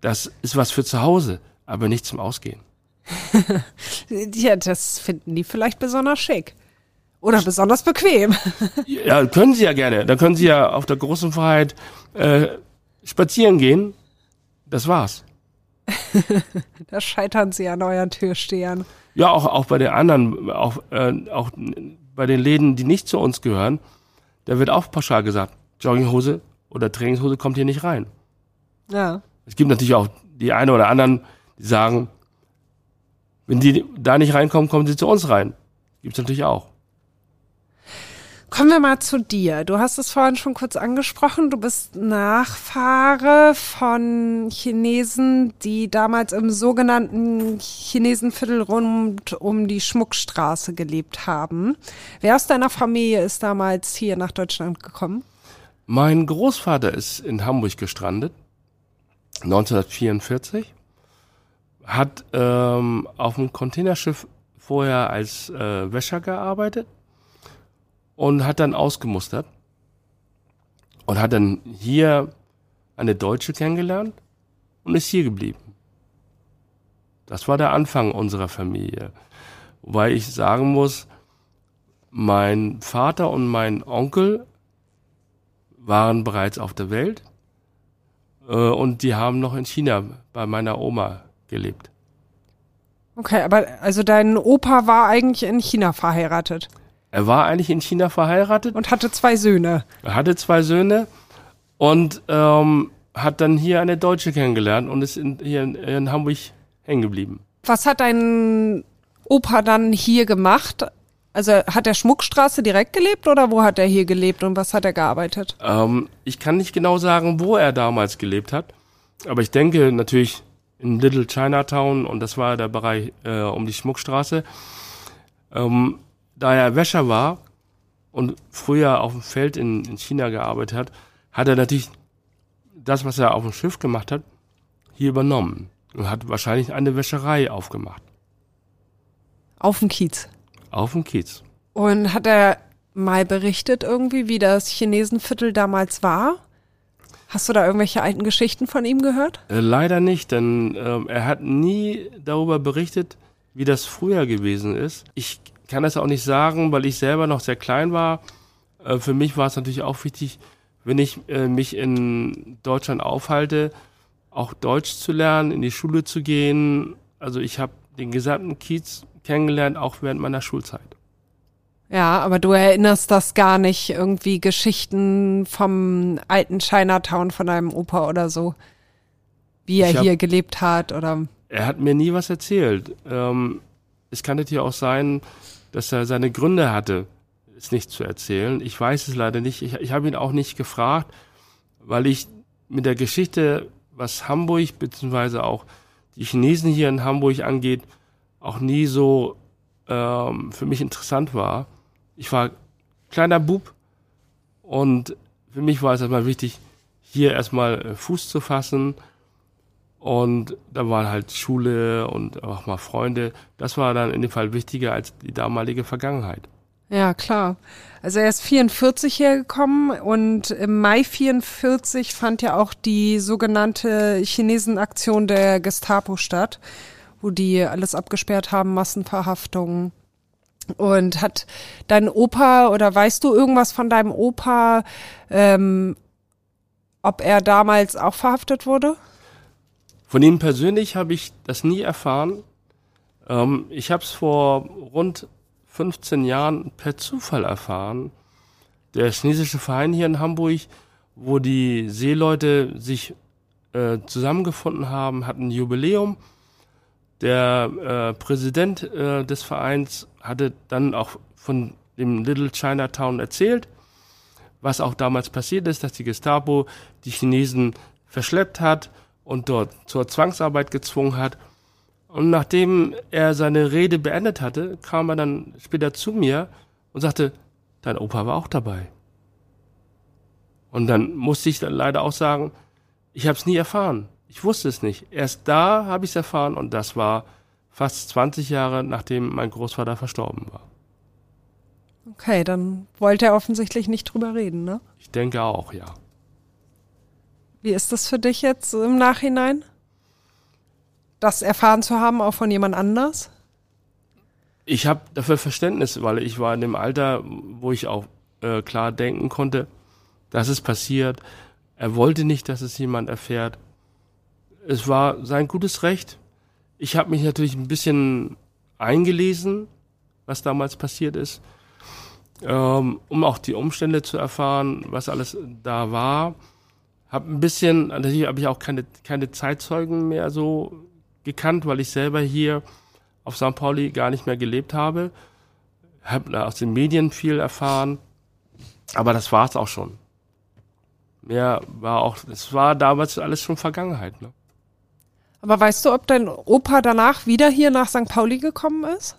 Das ist was für zu Hause, aber nicht zum Ausgehen. ja, das finden die vielleicht besonders schick. Oder besonders bequem. ja, können sie ja gerne. Dann können sie ja auf der großen Freiheit äh, spazieren gehen. Das war's. da scheitern sie an euren Türstehern. Ja, auch, auch bei den anderen, auch, äh, auch bei den Läden, die nicht zu uns gehören, da wird auch pauschal gesagt, Jogginghose oder Trainingshose kommt hier nicht rein. Ja. Es gibt natürlich auch die eine oder anderen, die sagen, wenn die da nicht reinkommen, kommen sie zu uns rein. Gibt's natürlich auch. Kommen wir mal zu dir. Du hast es vorhin schon kurz angesprochen. Du bist Nachfahre von Chinesen, die damals im sogenannten Chinesenviertel rund um die Schmuckstraße gelebt haben. Wer aus deiner Familie ist damals hier nach Deutschland gekommen? Mein Großvater ist in Hamburg gestrandet, 1944, hat ähm, auf dem Containerschiff vorher als äh, Wäscher gearbeitet und hat dann ausgemustert und hat dann hier eine Deutsche kennengelernt und ist hier geblieben. Das war der Anfang unserer Familie. Wobei ich sagen muss, mein Vater und mein Onkel waren bereits auf der Welt äh, und die haben noch in China bei meiner Oma gelebt. Okay, aber also dein Opa war eigentlich in China verheiratet? Er war eigentlich in China verheiratet. Und hatte zwei Söhne. Er hatte zwei Söhne und ähm, hat dann hier eine Deutsche kennengelernt und ist in, hier in, in Hamburg hängen geblieben. Was hat dein Opa dann hier gemacht? Also hat er Schmuckstraße direkt gelebt oder wo hat er hier gelebt und was hat er gearbeitet? Ähm, ich kann nicht genau sagen, wo er damals gelebt hat, aber ich denke natürlich in Little Chinatown und das war der Bereich äh, um die Schmuckstraße. Ähm, da er Wäscher war und früher auf dem Feld in, in China gearbeitet hat, hat er natürlich das, was er auf dem Schiff gemacht hat, hier übernommen und hat wahrscheinlich eine Wäscherei aufgemacht. Auf dem Kiez. Auf dem Kiez. Und hat er mal berichtet irgendwie, wie das Chinesenviertel damals war? Hast du da irgendwelche alten Geschichten von ihm gehört? Äh, leider nicht, denn äh, er hat nie darüber berichtet, wie das früher gewesen ist. Ich kann das auch nicht sagen, weil ich selber noch sehr klein war. Äh, für mich war es natürlich auch wichtig, wenn ich äh, mich in Deutschland aufhalte, auch Deutsch zu lernen, in die Schule zu gehen. Also ich habe den gesamten Kiez kennengelernt, auch während meiner Schulzeit. Ja, aber du erinnerst das gar nicht, irgendwie Geschichten vom alten Chinatown von deinem Opa oder so, wie er hab- hier gelebt hat oder. Er hat mir nie was erzählt. Ähm, es kann natürlich auch sein, dass er seine Gründe hatte, es nicht zu erzählen. Ich weiß es leider nicht. Ich, ich habe ihn auch nicht gefragt, weil ich mit der Geschichte, was Hamburg beziehungsweise auch die Chinesen hier in Hamburg angeht, auch nie so ähm, für mich interessant war. Ich war kleiner Bub und für mich war es erstmal wichtig, hier erstmal äh, Fuß zu fassen. Und da war halt Schule und auch mal Freunde. Das war dann in dem Fall wichtiger als die damalige Vergangenheit. Ja, klar. Also er ist 44 hergekommen und im Mai 44 fand ja auch die sogenannte Chinesenaktion der Gestapo statt, wo die alles abgesperrt haben, Massenverhaftungen. Und hat dein Opa oder weißt du irgendwas von deinem Opa, ähm, ob er damals auch verhaftet wurde? Von ihm persönlich habe ich das nie erfahren. Ähm, ich habe es vor rund 15 Jahren per Zufall erfahren. Der chinesische Verein hier in Hamburg, wo die Seeleute sich äh, zusammengefunden haben, hat ein Jubiläum. Der äh, Präsident äh, des Vereins hatte dann auch von dem Little Chinatown erzählt, was auch damals passiert ist, dass die Gestapo die Chinesen verschleppt hat und dort zur Zwangsarbeit gezwungen hat. Und nachdem er seine Rede beendet hatte, kam er dann später zu mir und sagte, dein Opa war auch dabei. Und dann musste ich dann leider auch sagen, ich habe es nie erfahren. Ich wusste es nicht. Erst da habe ich es erfahren und das war fast 20 Jahre, nachdem mein Großvater verstorben war. Okay, dann wollte er offensichtlich nicht drüber reden, ne? Ich denke auch, ja. Wie ist das für dich jetzt im Nachhinein? Das erfahren zu haben, auch von jemand anders? Ich habe dafür Verständnis, weil ich war in dem Alter, wo ich auch äh, klar denken konnte, dass es passiert. Er wollte nicht, dass es jemand erfährt. Es war sein gutes Recht. Ich habe mich natürlich ein bisschen eingelesen, was damals passiert ist, ähm, um auch die Umstände zu erfahren, was alles da war. Hab ein bisschen, natürlich habe ich auch keine, keine Zeitzeugen mehr so gekannt, weil ich selber hier auf St. Pauli gar nicht mehr gelebt habe. Habe aus den Medien viel erfahren, aber das war es auch schon. Mehr war auch, es war damals alles schon Vergangenheit. Ne? Aber weißt du, ob dein Opa danach wieder hier nach St. Pauli gekommen ist?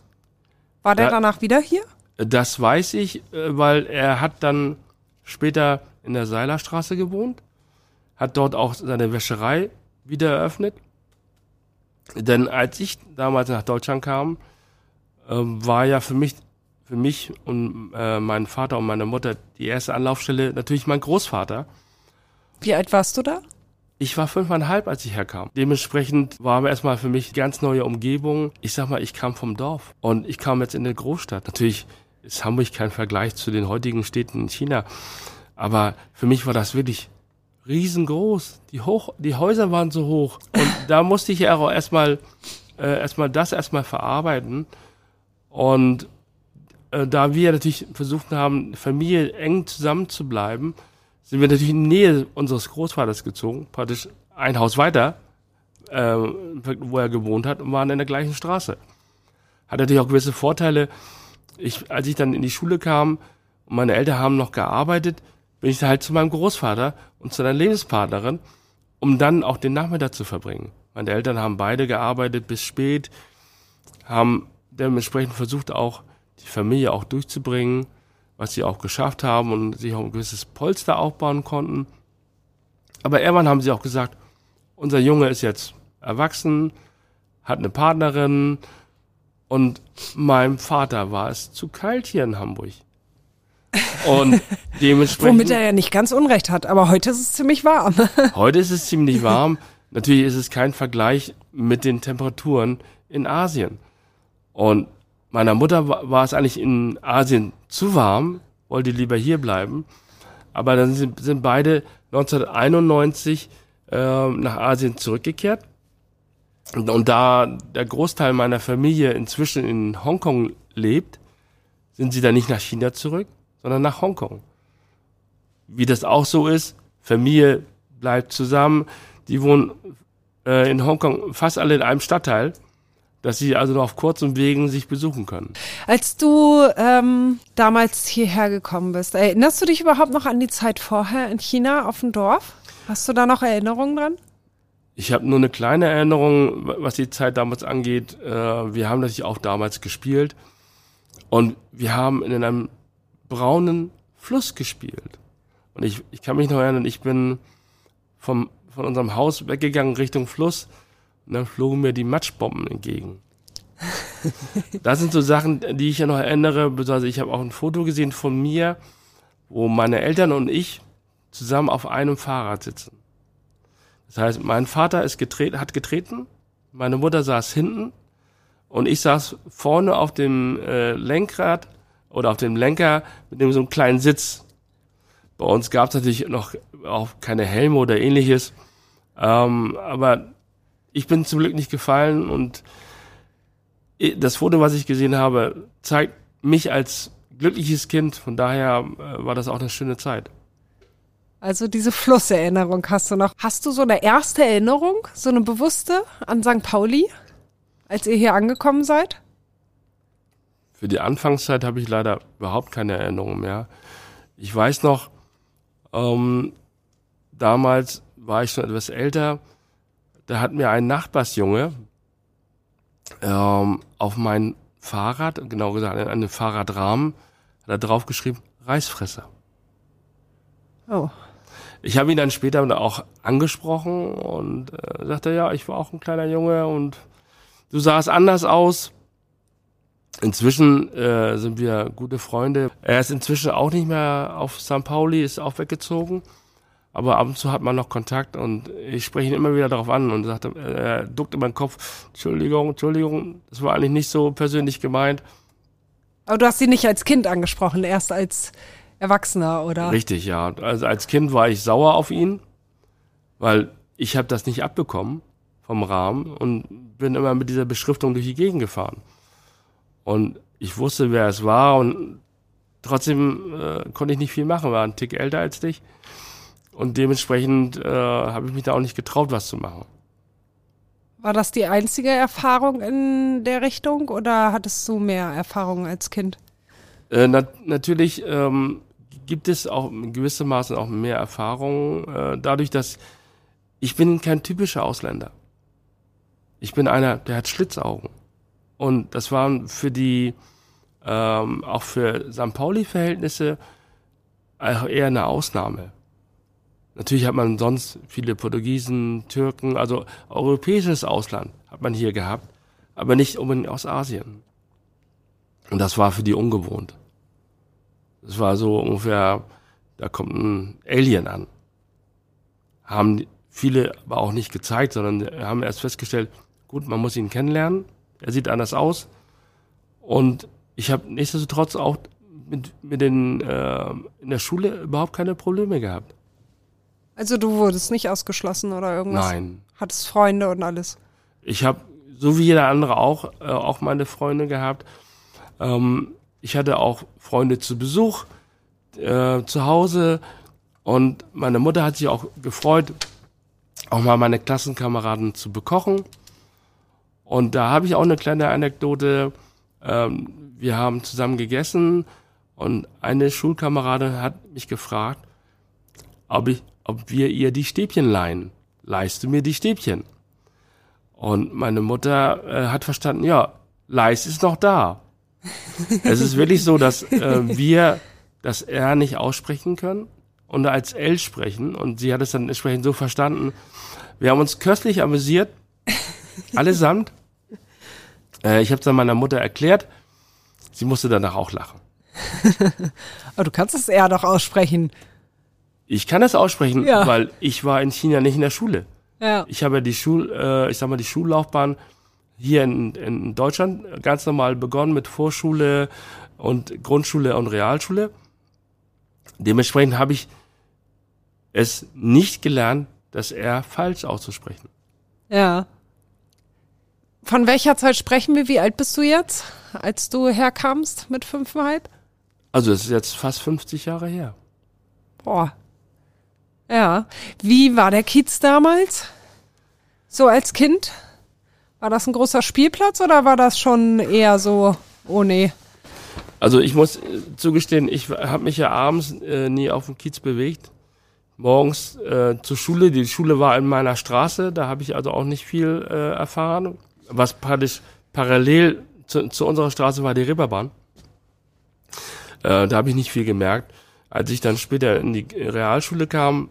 War der Ja. danach wieder hier? Das weiß ich, äh, weil er hat dann später in der Seilerstraße gewohnt, hat dort auch seine Wäscherei wieder eröffnet. Denn als ich damals nach Deutschland kam, ähm, war ja für mich, für mich und äh, meinen Vater und meine Mutter die erste Anlaufstelle natürlich mein Großvater. Wie alt warst du da? Ich war fünfeinhalb, als ich herkam. Dementsprechend war erstmal für mich ganz neue Umgebung. Ich sag mal, ich kam vom Dorf und ich kam jetzt in eine Großstadt. Natürlich ist Hamburg kein Vergleich zu den heutigen Städten in China. Aber für mich war das wirklich riesengroß. Die, hoch, die Häuser waren so hoch. Und da musste ich ja auch erstmal, äh, erstmal das erstmal verarbeiten. Und äh, da wir natürlich versucht haben, Familie eng zusammen zu bleiben, sind wir natürlich in die Nähe unseres Großvaters gezogen, praktisch ein Haus weiter, äh, wo er gewohnt hat, und waren in der gleichen Straße. Hat natürlich auch gewisse Vorteile. Ich, als ich dann in die Schule kam und meine Eltern haben noch gearbeitet, bin ich halt zu meinem Großvater und zu seiner Lebenspartnerin, um dann auch den Nachmittag zu verbringen. Meine Eltern haben beide gearbeitet bis spät, haben dementsprechend versucht auch die Familie auch durchzubringen, was sie auch geschafft haben und sich auch ein gewisses Polster aufbauen konnten. Aber irgendwann haben sie auch gesagt, unser Junge ist jetzt erwachsen, hat eine Partnerin und meinem Vater war es zu kalt hier in Hamburg. Und dementsprechend. Womit er ja nicht ganz Unrecht hat, aber heute ist es ziemlich warm. heute ist es ziemlich warm. Natürlich ist es kein Vergleich mit den Temperaturen in Asien. Und meiner Mutter war, es eigentlich in Asien zu warm, wollte lieber hier bleiben. Aber dann sind, sind beide 1991 äh, nach Asien zurückgekehrt. Und, und da der Großteil meiner Familie inzwischen in Hongkong lebt, sind sie dann nicht nach China zurück, sondern nach Hongkong. Wie das auch so ist, Familie bleibt zusammen, die wohnen äh, in Hongkong fast alle in einem Stadtteil, dass sie also noch auf kurzem Wegen sich besuchen können. Als du ähm, damals hierher gekommen bist, erinnerst du dich überhaupt noch an die Zeit vorher in China auf dem Dorf? Hast du da noch Erinnerungen dran? Ich habe nur eine kleine Erinnerung, was die Zeit damals angeht. Äh, wir haben natürlich auch damals gespielt und wir haben in einem braunen Fluss gespielt. Und ich, ich kann mich noch erinnern, ich bin vom, von unserem Haus weggegangen Richtung Fluss und dann flogen mir die Matschbomben entgegen. das sind so Sachen, die ich ja noch erinnere. Also ich habe auch ein Foto gesehen von mir, wo meine Eltern und ich zusammen auf einem Fahrrad sitzen. Das heißt, mein Vater ist getreten, hat getreten, meine Mutter saß hinten und ich saß vorne auf dem äh, Lenkrad oder auf dem Lenker mit dem so einem kleinen Sitz. Bei uns gab es natürlich noch auch keine Helme oder ähnliches. Ähm, aber ich bin zum Glück nicht gefallen und das Foto, was ich gesehen habe, zeigt mich als glückliches Kind. Von daher äh, war das auch eine schöne Zeit. Also diese Flusserinnerung hast du noch. Hast du so eine erste Erinnerung, so eine bewusste an St. Pauli, als ihr hier angekommen seid? Für die Anfangszeit habe ich leider überhaupt keine Erinnerung mehr. Ich weiß noch, ähm, damals war ich schon etwas älter, da hat mir ein Nachbarsjunge ähm, auf mein Fahrrad, genau gesagt, in einem Fahrradrahmen, hat er draufgeschrieben, Reisfresser. Oh. Ich habe ihn dann später auch angesprochen und äh, sagte, ja, ich war auch ein kleiner Junge und du sahst anders aus. Inzwischen äh, sind wir gute Freunde. Er ist inzwischen auch nicht mehr auf St. Pauli, ist auch weggezogen. Aber ab und zu hat man noch Kontakt und ich spreche ihn immer wieder darauf an und sagte, er duckt in meinen Kopf, Entschuldigung, Entschuldigung, das war eigentlich nicht so persönlich gemeint. Aber du hast ihn nicht als Kind angesprochen, erst als Erwachsener, oder? Richtig, ja. Also als Kind war ich sauer auf ihn, weil ich habe das nicht abbekommen vom Rahmen und bin immer mit dieser Beschriftung durch die Gegend gefahren. Und ich wusste, wer es war und trotzdem äh, konnte ich nicht viel machen, war ein Tick älter als dich. Und dementsprechend äh, habe ich mich da auch nicht getraut, was zu machen. War das die einzige Erfahrung in der Richtung oder hattest du mehr Erfahrungen als Kind? Äh, nat natürlich ähm, gibt es auch in gewissem Maße auch mehr Erfahrungen, äh, dadurch, dass ich bin kein typischer Ausländer. Ich bin einer, der hat Schlitzaugen. Und das war für die, ähm, auch für St. Pauli-Verhältnisse eher eine Ausnahme. Natürlich hat man sonst viele Portugiesen, Türken, also europäisches Ausland hat man hier gehabt, aber nicht unbedingt aus Asien. Und das war für die ungewohnt. Das war so ungefähr, da kommt ein Alien an. Haben viele aber auch nicht gezeigt, sondern haben erst festgestellt, gut, man muss ihn kennenlernen, er sieht anders aus. Und ich habe nichtsdestotrotz auch mit, mit den, äh, in der Schule überhaupt keine Probleme gehabt. Also du wurdest nicht ausgeschlossen oder irgendwas? Nein. Hattest Freunde und alles? Ich habe, so wie jeder andere auch, äh, auch meine Freunde gehabt. Ähm, ich hatte auch Freunde zu Besuch äh, zu Hause und meine Mutter hat sich auch gefreut, auch mal meine Klassenkameraden zu bekochen. Und da habe ich auch eine kleine Anekdote. Ähm, wir haben zusammen gegessen und eine Schulkameradin hat mich gefragt, ob, ich, ob wir ihr die Stäbchen leihen. Leihst du mir die Stäbchen? Und meine Mutter äh, hat verstanden, ja, Leis ist noch da. es ist wirklich so, dass äh, wir das R nicht aussprechen können und als L sprechen. Und sie hat es dann entsprechend so verstanden. Wir haben uns köstlich amüsiert, allesamt. Äh, ich habe es dann meiner Mutter erklärt. Sie musste danach auch lachen. Aber du kannst es eher doch aussprechen. Ich kann es aussprechen, ja. weil ich war in China nicht in der Schule. Ja. Ich habe die Schul, äh, ich sag mal, die Schullaufbahn hier in, in Deutschland ganz normal begonnen mit Vorschule und Grundschule und Realschule. Dementsprechend habe ich es nicht gelernt, das R falsch auszusprechen. Ja. Von welcher Zeit sprechen wir? Wie alt bist du jetzt, als du herkamst mit fünfeinhalb? Also es ist jetzt fast 50 Jahre her. Boah. Ja. Wie war der Kiez damals? So als Kind? War das ein großer Spielplatz oder war das schon eher so, oh nee? Also ich muss äh, zugestehen, ich habe mich ja abends äh, nie auf dem Kiez bewegt. Morgens äh, zur Schule, die Schule war in meiner Straße, da habe ich also auch nicht viel äh, erfahren. Was praktisch parallel zu, zu unserer Straße war die Reeperbahn. Äh, da habe ich nicht viel gemerkt. Als ich dann später in die Realschule kam,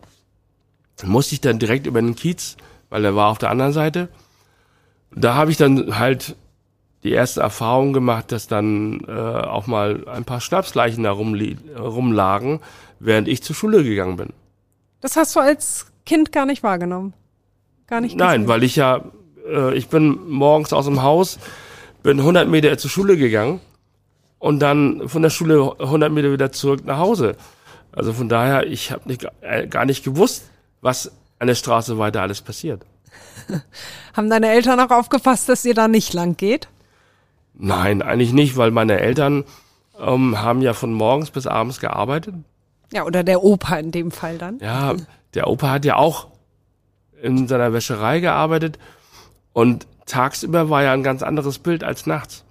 musste ich dann direkt über den Kiez, weil er war auf der anderen Seite. Da habe ich dann halt die erste Erfahrung gemacht, dass dann äh, auch mal ein paar Schnapsleichen da rumlagen, während ich zur Schule gegangen bin. Das hast du als Kind gar nicht wahrgenommen? Gar nicht gesehen. Nein, weil ich ja, äh, ich bin morgens aus dem Haus, bin 100 Meter zur Schule gegangen und dann von der Schule 100 Meter wieder zurück nach Hause. Also von daher, ich habe nicht, äh, gar nicht gewusst, was an der Straße weiter alles passiert. Haben deine Eltern auch aufgepasst, dass ihr da nicht lang geht? Nein, eigentlich nicht, weil meine Eltern ähm, haben ja von morgens bis abends gearbeitet. Ja, oder der Opa in dem Fall dann. Ja, der Opa hat ja auch in seiner Wäscherei gearbeitet und tagsüber war ja ein ganz anderes Bild als nachts.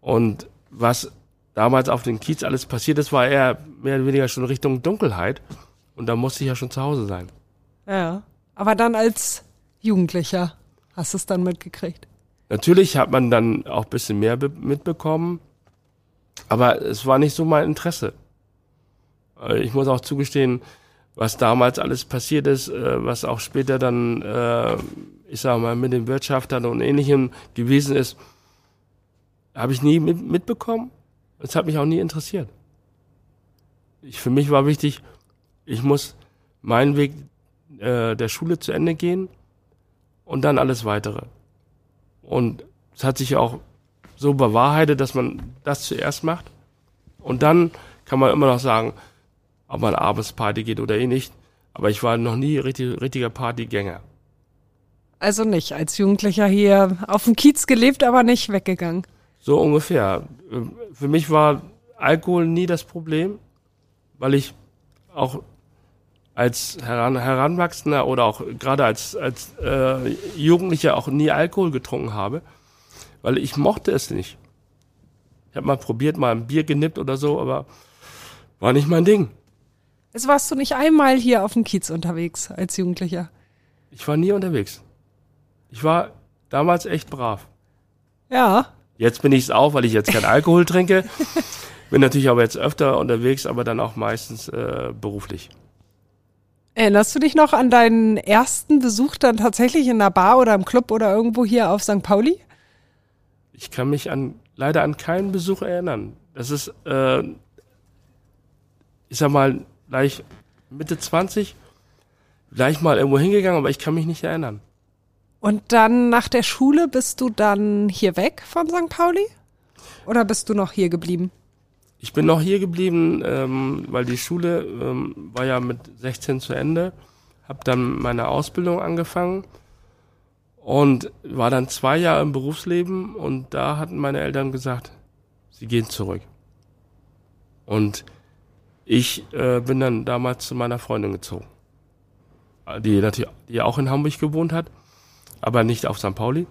Und was damals auf dem Kiez alles passiert ist, war eher mehr oder weniger schon Richtung Dunkelheit. Und da musste ich ja schon zu Hause sein. Ja, aber dann als Jugendlicher hast du es dann mitgekriegt. Natürlich hat man dann auch ein bisschen mehr mitbekommen, aber es war nicht so mein Interesse. Äh, ich muss auch zugestehen, was damals alles passiert ist, äh, was auch später dann, äh, ich sag mal, mit den Wirtschaftern und ähnlichem gewesen ist, habe ich nie mitbekommen. Es hat mich auch nie interessiert. Ich, für mich war wichtig, ich muss meinen Weg der Schule zu Ende gehen und dann alles weitere. Und es hat sich auch so bewahrheitet, dass man das zuerst macht. Und dann kann man immer noch sagen, ob man abends Party geht oder eh nicht. Aber ich war noch nie richtig, richtiger Partygänger. Also nicht als Jugendlicher hier auf dem Kiez gelebt, aber nicht weggegangen. So ungefähr. Für mich war Alkohol nie das Problem, weil ich auch als Heran Heranwachsender oder auch gerade als, als äh, Jugendlicher auch nie Alkohol getrunken habe, weil ich mochte es nicht. Ich habe mal probiert, mal ein Bier genippt oder so, aber war nicht mein Ding. Es warst du nicht einmal hier auf dem Kiez unterwegs als Jugendlicher? Ich war nie unterwegs. Ich war damals echt brav. Ja. Jetzt bin ich es auch, weil ich jetzt keinen Alkohol trinke. Bin natürlich aber jetzt öfter unterwegs, aber dann auch meistens äh, beruflich. Erinnerst du dich noch an deinen ersten Besuch dann tatsächlich in einer Bar oder im Club oder irgendwo hier auf St. Pauli? Ich kann mich an leider an keinen Besuch erinnern. Das ist, äh, ich sag mal, gleich Mitte 20, gleich mal irgendwo hingegangen, aber ich kann mich nicht erinnern. Und dann nach der Schule bist du dann hier weg von St. Pauli? Oder bist du noch hier geblieben? Ich bin noch hier geblieben, ähm, weil die Schule ähm, war ja mit 16 zu Ende. Habe dann meine Ausbildung angefangen und war dann zwei Jahre im Berufsleben und da hatten meine Eltern gesagt, sie gehen zurück. Und ich äh, bin dann damals zu meiner Freundin gezogen, die die auch in Hamburg gewohnt hat, aber nicht auf St. Pauli.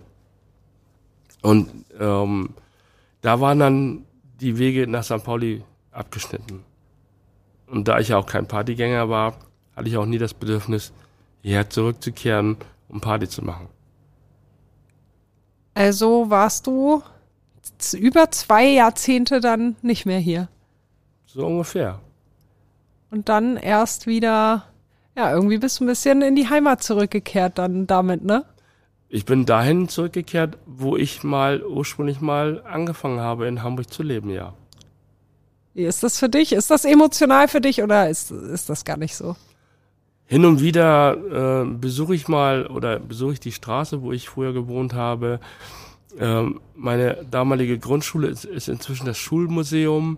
Und ähm, da waren dann die Wege nach St. Pauli abgeschnitten. Und da ich ja auch kein Partygänger war, hatte ich auch nie das Bedürfnis, hierher zurückzukehren, um Party zu machen. Also warst du über zwei Jahrzehnte dann nicht mehr hier. So ungefähr. Und dann erst wieder, ja, irgendwie bist du ein bisschen in die Heimat zurückgekehrt dann damit, ne? Ich bin dahin zurückgekehrt, wo ich mal ursprünglich mal angefangen habe, in Hamburg zu leben, ja. Wie ist das für dich? Ist das emotional für dich oder ist, ist das gar nicht so? Hin und wieder äh, besuche ich mal oder besuche ich die Straße, wo ich früher gewohnt habe. Ähm, meine damalige Grundschule ist, ist inzwischen das Schulmuseum.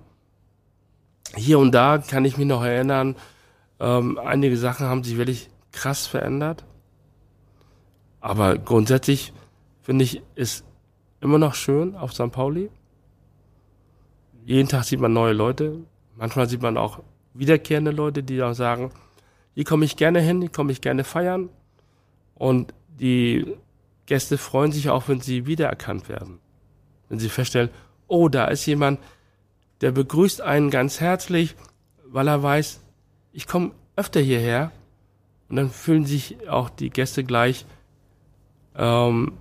Hier und da kann ich mich noch erinnern, ähm, einige Sachen haben sich wirklich krass verändert. Aber grundsätzlich finde ich, ist immer noch schön auf St. Pauli. Jeden Tag sieht man neue Leute. Manchmal sieht man auch wiederkehrende Leute, die auch sagen, hier komme ich gerne hin, hier komme ich gerne feiern. Und die Gäste freuen sich auch, wenn sie wiedererkannt werden. Wenn sie feststellen, oh, da ist jemand, der begrüßt einen ganz herzlich, weil er weiß, ich komme öfter hierher. Und dann fühlen sich auch die Gäste gleich ähm,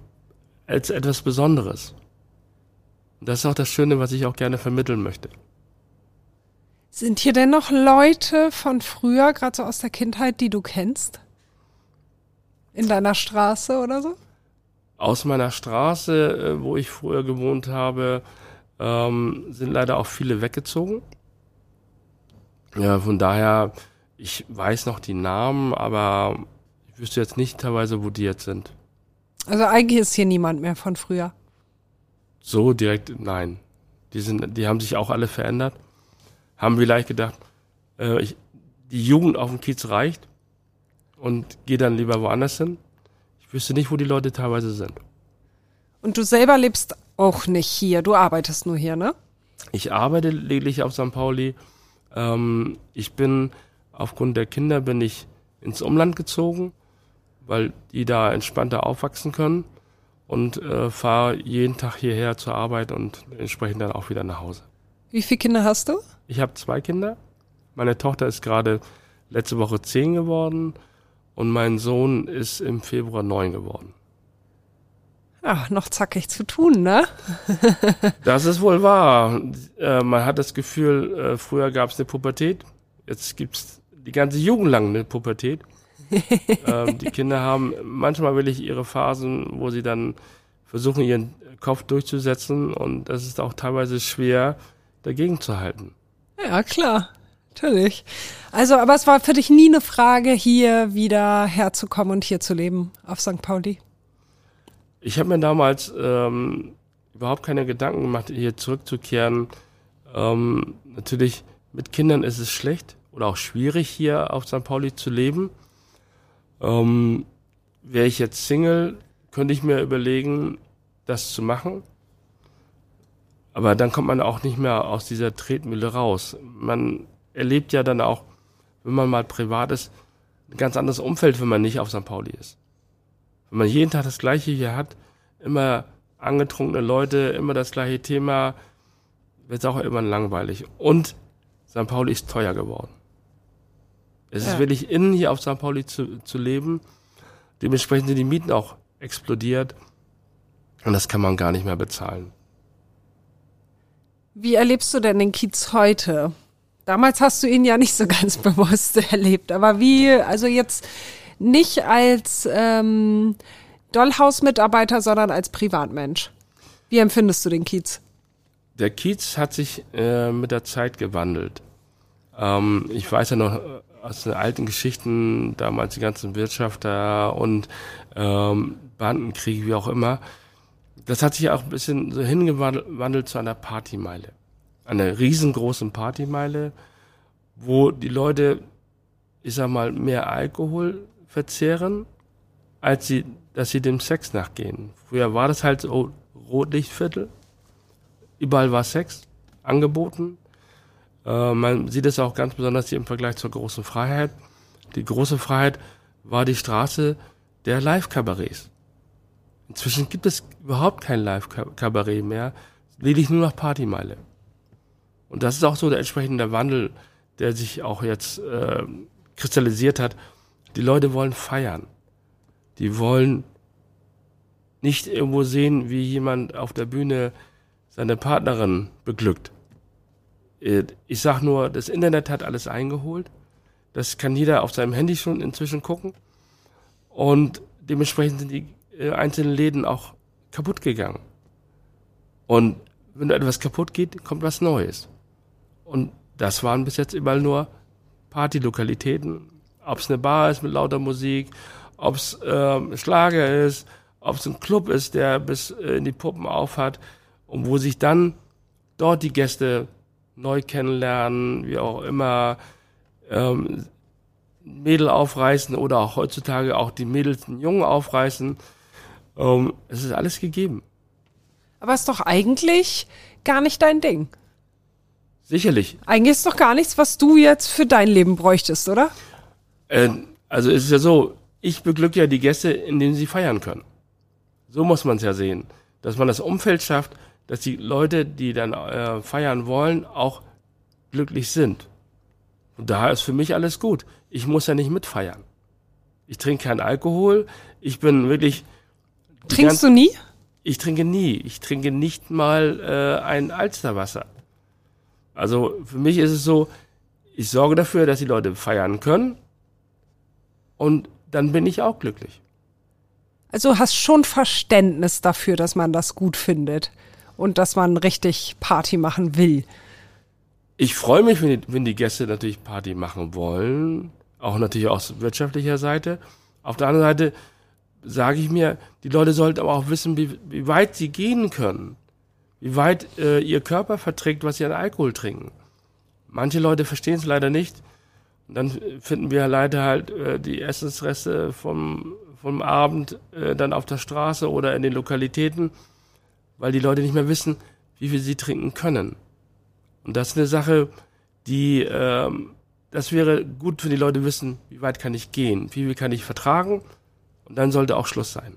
als etwas Besonderes. Und das ist auch das Schöne, was ich auch gerne vermitteln möchte. Sind hier denn noch Leute von früher, gerade so aus der Kindheit, die du kennst? In deiner Straße oder so? Aus meiner Straße, äh, wo ich früher gewohnt habe, ähm, sind leider auch viele weggezogen. Ja, von daher, ich weiß noch die Namen, aber ich wüsste jetzt nicht teilweise, wo die jetzt sind. Also eigentlich ist hier niemand mehr von früher. So direkt, nein. Die sind, die haben sich auch alle verändert. Haben vielleicht gedacht, äh, ich, die Jugend auf dem Kiez reicht und gehe dann lieber woanders hin. Ich wüsste nicht, wo die Leute teilweise sind. Und du selber lebst auch nicht hier, du arbeitest nur hier, ne? Ich arbeite lediglich auf St. Pauli. Ähm, ich bin aufgrund der Kinder bin ich ins Umland gezogen, weil die da entspannter aufwachsen können und äh, fahre jeden Tag hierher zur Arbeit und entsprechend dann auch wieder nach Hause. Wie viele Kinder hast du? Ich habe zwei Kinder. Meine Tochter ist gerade letzte Woche zehn geworden und mein Sohn ist im Februar neun geworden. Ja, noch zackig zu tun, ne? das ist wohl wahr. Äh, man hat das Gefühl, äh, früher gab es eine Pubertät, jetzt gibt's die ganze Jugend lang eine Pubertät. ähm, die Kinder haben manchmal wirklich ihre Phasen, wo sie dann versuchen, ihren Kopf durchzusetzen und das ist auch teilweise schwer, dagegen zu halten. Ja, klar. Natürlich. Also, aber es war für dich nie eine Frage, hier wieder herzukommen und hier zu leben auf St. Pauli? Ich habe mir damals ähm, überhaupt keine Gedanken gemacht, hier zurückzukehren. Ähm, natürlich, mit Kindern ist es schlecht oder auch schwierig, hier auf St. Pauli zu leben. Ähm, Wäre ich jetzt Single, könnte ich mir überlegen, das zu machen. Aber dann kommt man auch nicht mehr aus dieser Tretmühle raus. Man erlebt ja dann auch, wenn man mal privat ist, ein ganz anderes Umfeld, wenn man nicht auf St. Pauli ist. Wenn man jeden Tag das Gleiche hier hat, immer angetrunkene Leute, immer das gleiche Thema, wird es auch immer langweilig. Und St. Pauli ist teuer geworden. Es ja. ist wirklich innen hier auf St. Pauli zu, zu leben. Dementsprechend sind die Mieten auch explodiert. Und das kann man gar nicht mehr bezahlen. Wie erlebst du denn den Kiez heute? Damals hast du ihn ja nicht so ganz bewusst erlebt, aber wie, also jetzt nicht als ähm, Dollhaus-Mitarbeiter, sondern als Privatmensch. Wie empfindest du den Kiez? Der Kiez hat sich äh, mit der Zeit gewandelt. Ähm, ich weiß ja noch aus den alten Geschichten, damals die ganzen Wirtschafter und ähm, Bandenkriege, wie auch immer. Das hat sich auch ein bisschen so hingewandelt zu einer Partymeile. Einer riesengroßen Partymeile, wo die Leute, ich sag mal, mehr Alkohol verzehren, als sie, dass sie dem Sex nachgehen. Früher war das halt so Rotlichtviertel. Überall war Sex angeboten. Äh, man sieht es auch ganz besonders hier im Vergleich zur großen Freiheit. Die große Freiheit war die Straße der Live-Kabarets. Inzwischen gibt es überhaupt kein Live-Kabarett mehr, lediglich nur noch Partymeile. Und das ist auch so der entsprechende Wandel, der sich auch jetzt äh, kristallisiert hat. Die Leute wollen feiern. Die wollen nicht irgendwo sehen, wie jemand auf der Bühne seine Partnerin beglückt. Äh, ich sag nur, das Internet hat alles eingeholt. Das kann jeder auf seinem Handy schon inzwischen gucken. Und dementsprechend sind die äh, einzelnen Läden auch kaputt gegangen. Und wenn etwas kaputt geht, kommt was Neues. Und das waren bis jetzt überall nur Partylokalitäten. Ob es eine Bar ist mit lauter Musik, ob es äh, Schlager ist, ob es ein Club ist, der bis äh, in die Puppen aufhat und wo sich dann dort die Gäste neu kennenlernen, wie auch immer, ähm, Mädel aufreißen oder auch heutzutage auch die Mädels den Jungen aufreißen. Ähm, es ist alles gegeben. Aber es ist doch eigentlich gar nicht dein Ding. Sicherlich. Eigentlich ist doch gar nichts, was du jetzt für dein Leben bräuchtest, oder? Äh, also es ist ja so, ich beglücke ja die Gäste, indem sie feiern können. So muss man es ja sehen. Dass man das Umfeld schafft, dass die Leute, die dann äh, feiern wollen, auch glücklich sind. Und daher ist für mich alles gut. Ich muss ja nicht mitfeiern. Ich trinke keinen Alkohol. Ich bin wirklich. Trinkst du nie? Ich trinke nie. Ich trinke nicht mal äh, ein Alsterwasser. Also für mich ist es so, ich sorge dafür, dass die Leute feiern können und dann bin ich auch glücklich. Also hast schon Verständnis dafür, dass man das gut findet und dass man richtig Party machen will. Ich freue mich, wenn die, wenn die Gäste natürlich Party machen wollen, auch natürlich aus wirtschaftlicher Seite. Auf der anderen Seite sage ich mir, die Leute sollten aber auch wissen, wie, wie weit sie gehen können, wie weit äh, ihr Körper verträgt, was sie an Alkohol trinken. Manche Leute verstehen es leider nicht. Und dann finden wir leider halt äh, die Essensreste vom, vom Abend äh, dann auf der Straße oder in den Lokalitäten weil die Leute nicht mehr wissen, wie viel sie trinken können. Und das ist eine Sache, die, ähm, das wäre gut, wenn die Leute wissen, wie weit kann ich gehen, wie viel kann ich vertragen und dann sollte auch Schluss sein.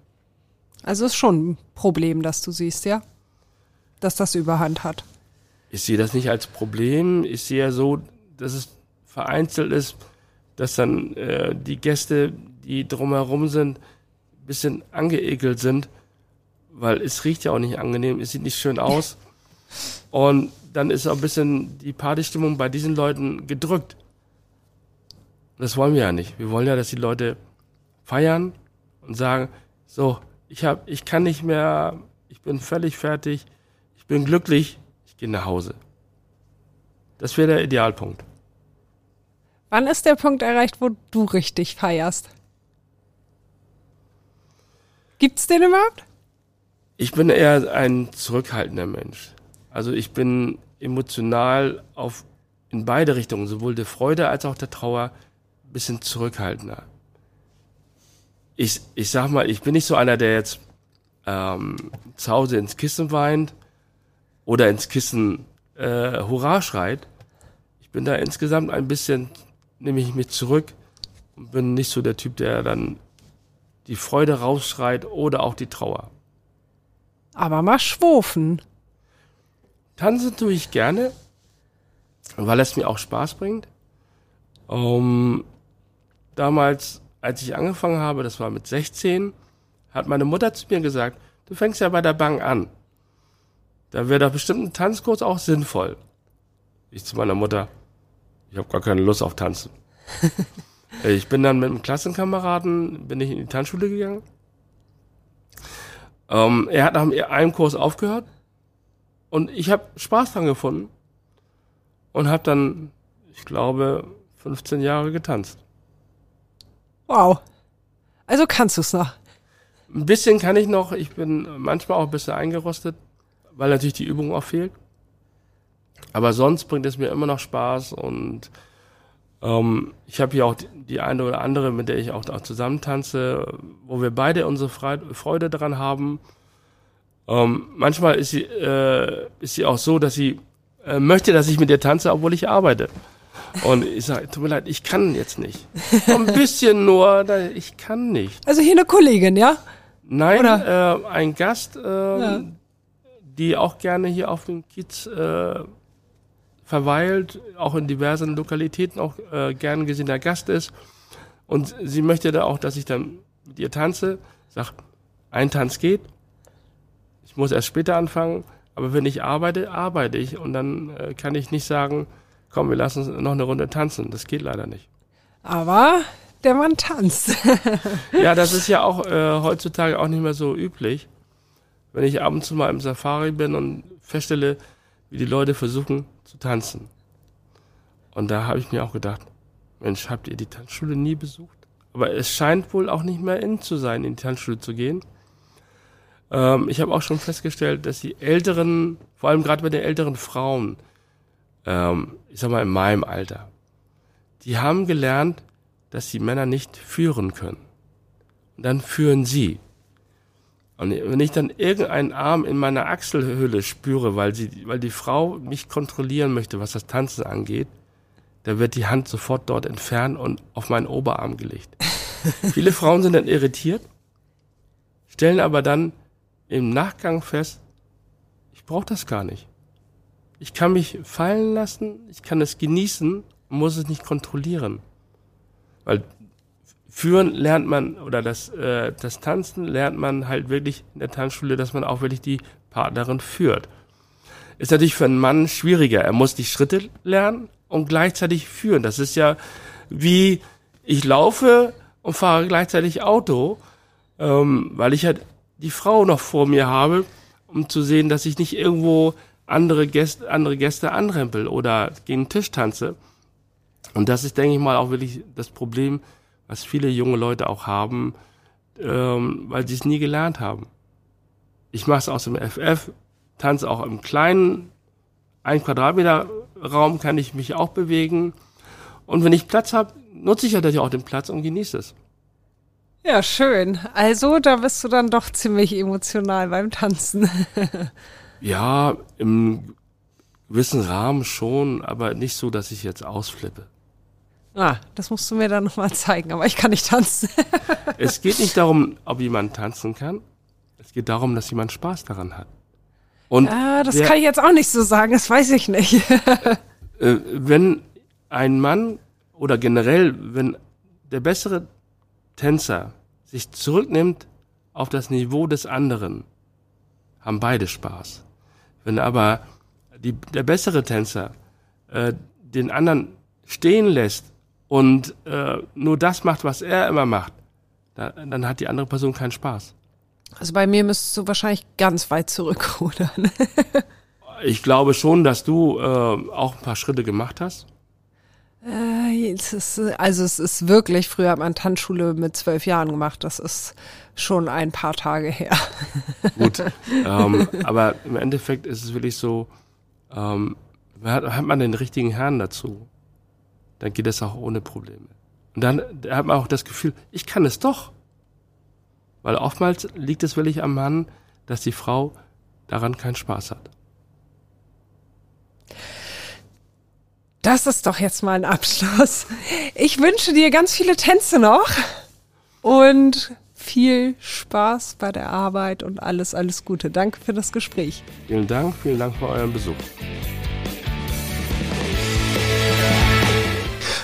Also ist schon ein Problem, das du siehst, ja? Dass das Überhand hat. Ich sehe das nicht als Problem. Ich sehe ja so, dass es vereinzelt ist, dass dann äh, die Gäste, die drumherum sind, bisschen angeekelt sind weil es riecht ja auch nicht angenehm, es sieht nicht schön aus. Und dann ist auch ein bisschen die Partystimmung bei diesen Leuten gedrückt. Das wollen wir ja nicht. Wir wollen ja, dass die Leute feiern und sagen, so, ich hab, ich kann nicht mehr, ich bin völlig fertig, ich bin glücklich, ich gehe nach Hause. Das wäre der Idealpunkt. Wann ist der Punkt erreicht, wo du richtig feierst? Gibt's den überhaupt? Ich bin eher ein zurückhaltender Mensch. Also ich bin emotional auf in beide Richtungen, sowohl der Freude als auch der Trauer, ein bisschen zurückhaltender. Ich, ich sag mal, ich bin nicht so einer, der jetzt ähm, zu Hause ins Kissen weint oder ins Kissen äh, Hurra schreit. Ich bin da insgesamt ein bisschen, nehme ich mich zurück und bin nicht so der Typ, der dann die Freude rausschreit oder auch die Trauer. Aber mal schwufen. Tanzen tue ich gerne, weil es mir auch Spaß bringt. Um, damals, als ich angefangen habe, das war mit 16, hat meine Mutter zu mir gesagt, du fängst ja bei der Bank an. Da wäre doch bestimmt ein Tanzkurs auch sinnvoll. Ich zu meiner Mutter, ich habe gar keine Lust auf Tanzen. ich bin dann mit einem Klassenkameraden, bin ich in die Tanzschule gegangen ähm, er hat nach einem Kurs aufgehört und ich habe Spaß dran gefunden und habe dann, ich glaube, 15 Jahre getanzt. Wow. Also kannst du es noch? Ein bisschen kann ich noch. Ich bin manchmal auch ein bisschen eingerostet, weil natürlich die Übung auch fehlt. Aber sonst bringt es mir immer noch Spaß und ähm, ich habe hier auch die, eine oder andere, mit der ich auch, auch zusammen tanze, wo wir beide unsere Freude daran haben. Ähm, manchmal ist sie, äh, ist sie auch so, dass sie äh, möchte, dass ich mit dir tanze, obwohl ich arbeite. Und ich sage, tut mir leid, ich kann jetzt nicht. Ein bisschen nur, ich kann nicht. Also hier eine Kollegin, ja? Nein, äh, ein Gast, ähm, Ja. die auch gerne hier auf dem Kiez verweilt, auch in diversen Lokalitäten auch äh, gern gesehener Gast ist. Und sie möchte da auch, dass ich dann mit ihr tanze. Sag, ein Tanz geht. Ich muss erst später anfangen. Aber wenn ich arbeite, arbeite ich. Und dann äh, kann ich nicht sagen, komm, wir lassen uns noch eine Runde tanzen. Das geht leider nicht. Aber der Mann tanzt. Ja, das ist ja auch äh, heutzutage auch nicht mehr so üblich. Wenn ich ab und zu mal im Safari bin und feststelle, wie die Leute versuchen zu tanzen. Und da habe ich mir auch gedacht, Mensch, habt ihr die Tanzschule nie besucht? Aber es scheint wohl auch nicht mehr in zu sein, in die Tanzschule zu gehen. Ähm, ich habe auch schon festgestellt, dass die älteren, vor allem gerade bei den älteren Frauen, ähm, ich sag mal in meinem Alter, die haben gelernt, dass die Männer nicht führen können. Und dann führen sie. Und wenn ich dann irgendeinen Arm in meiner Achselhöhle spüre, weil, sie, weil die Frau mich kontrollieren möchte, was das Tanzen angeht, da wird die Hand sofort dort entfernt und auf meinen Oberarm gelegt. Viele Frauen sind dann irritiert, stellen aber dann im Nachgang fest, ich brauche das gar nicht. Ich kann mich fallen lassen, ich kann es genießen, muss es nicht kontrollieren. Weil führen lernt man oder das, äh, das Tanzen lernt man halt wirklich in der Tanzschule, dass man auch wirklich die Partnerin führt. Ist natürlich für einen Mann schwieriger. Er muss die Schritte lernen und gleichzeitig führen. Das ist ja wie ich laufe und fahre gleichzeitig Auto, ähm, weil ich halt die Frau noch vor mir habe, um zu sehen, dass ich nicht irgendwo andere Gäste, andere Gäste anrempel oder gegen den Tisch tanze. Und das ist, denke ich mal, auch wirklich das Problem, was viele junge Leute auch haben, ähm, weil sie es nie gelernt haben. Ich mache es aus dem FF, tanze auch im kleinen, ein Quadratmeter Raum kann ich mich auch bewegen. Und wenn ich Platz habe, nutze ich natürlich auch den Platz und genieße es. Ja, schön. Also, da bist du dann doch ziemlich emotional beim Tanzen. Ja, im gewissen Rahmen schon, aber nicht so, dass ich jetzt ausflippe. Ah, das musst du mir dann nochmal zeigen, aber ich kann nicht tanzen. Es geht nicht darum, ob jemand tanzen kann. Es geht darum, dass jemand Spaß daran hat. Und Ah, das der- kann ich jetzt auch nicht so sagen, das weiß ich nicht. äh, wenn ein Mann oder generell, wenn der bessere Tänzer sich zurücknimmt auf das Niveau des anderen, haben beide Spaß. Wenn aber die, der bessere Tänzer äh, den anderen stehen lässt und äh, nur das macht, was er immer macht, da, dann hat die andere Person keinen Spaß. Also bei mir müsstest du wahrscheinlich ganz weit zurückrudern. Ich glaube schon, dass du äh, auch ein paar Schritte gemacht hast. Äh, es ist, also es ist wirklich, früher hat man Tanzschule mit zwölf Jahren gemacht, das ist schon ein paar Tage her. Gut, ähm, aber im Endeffekt ist es wirklich so, ähm, hat, hat man den richtigen Herrn dazu, dann geht es auch ohne Probleme. Und dann hat man auch das Gefühl, ich kann es doch. Weil oftmals liegt es wirklich am Mann, dass die Frau daran keinen Spaß hat. Das ist doch jetzt mal ein Abschluss. Ich wünsche dir ganz viele Tänze noch und viel Spaß bei der Arbeit und alles, alles Gute. Danke für das Gespräch. Vielen Dank, vielen Dank für euren Besuch.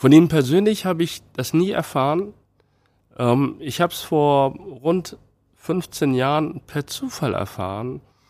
Von ihm persönlich habe ich das nie erfahren. Ähm, ich habe es vor rund 15 Jahren per Zufall erfahren,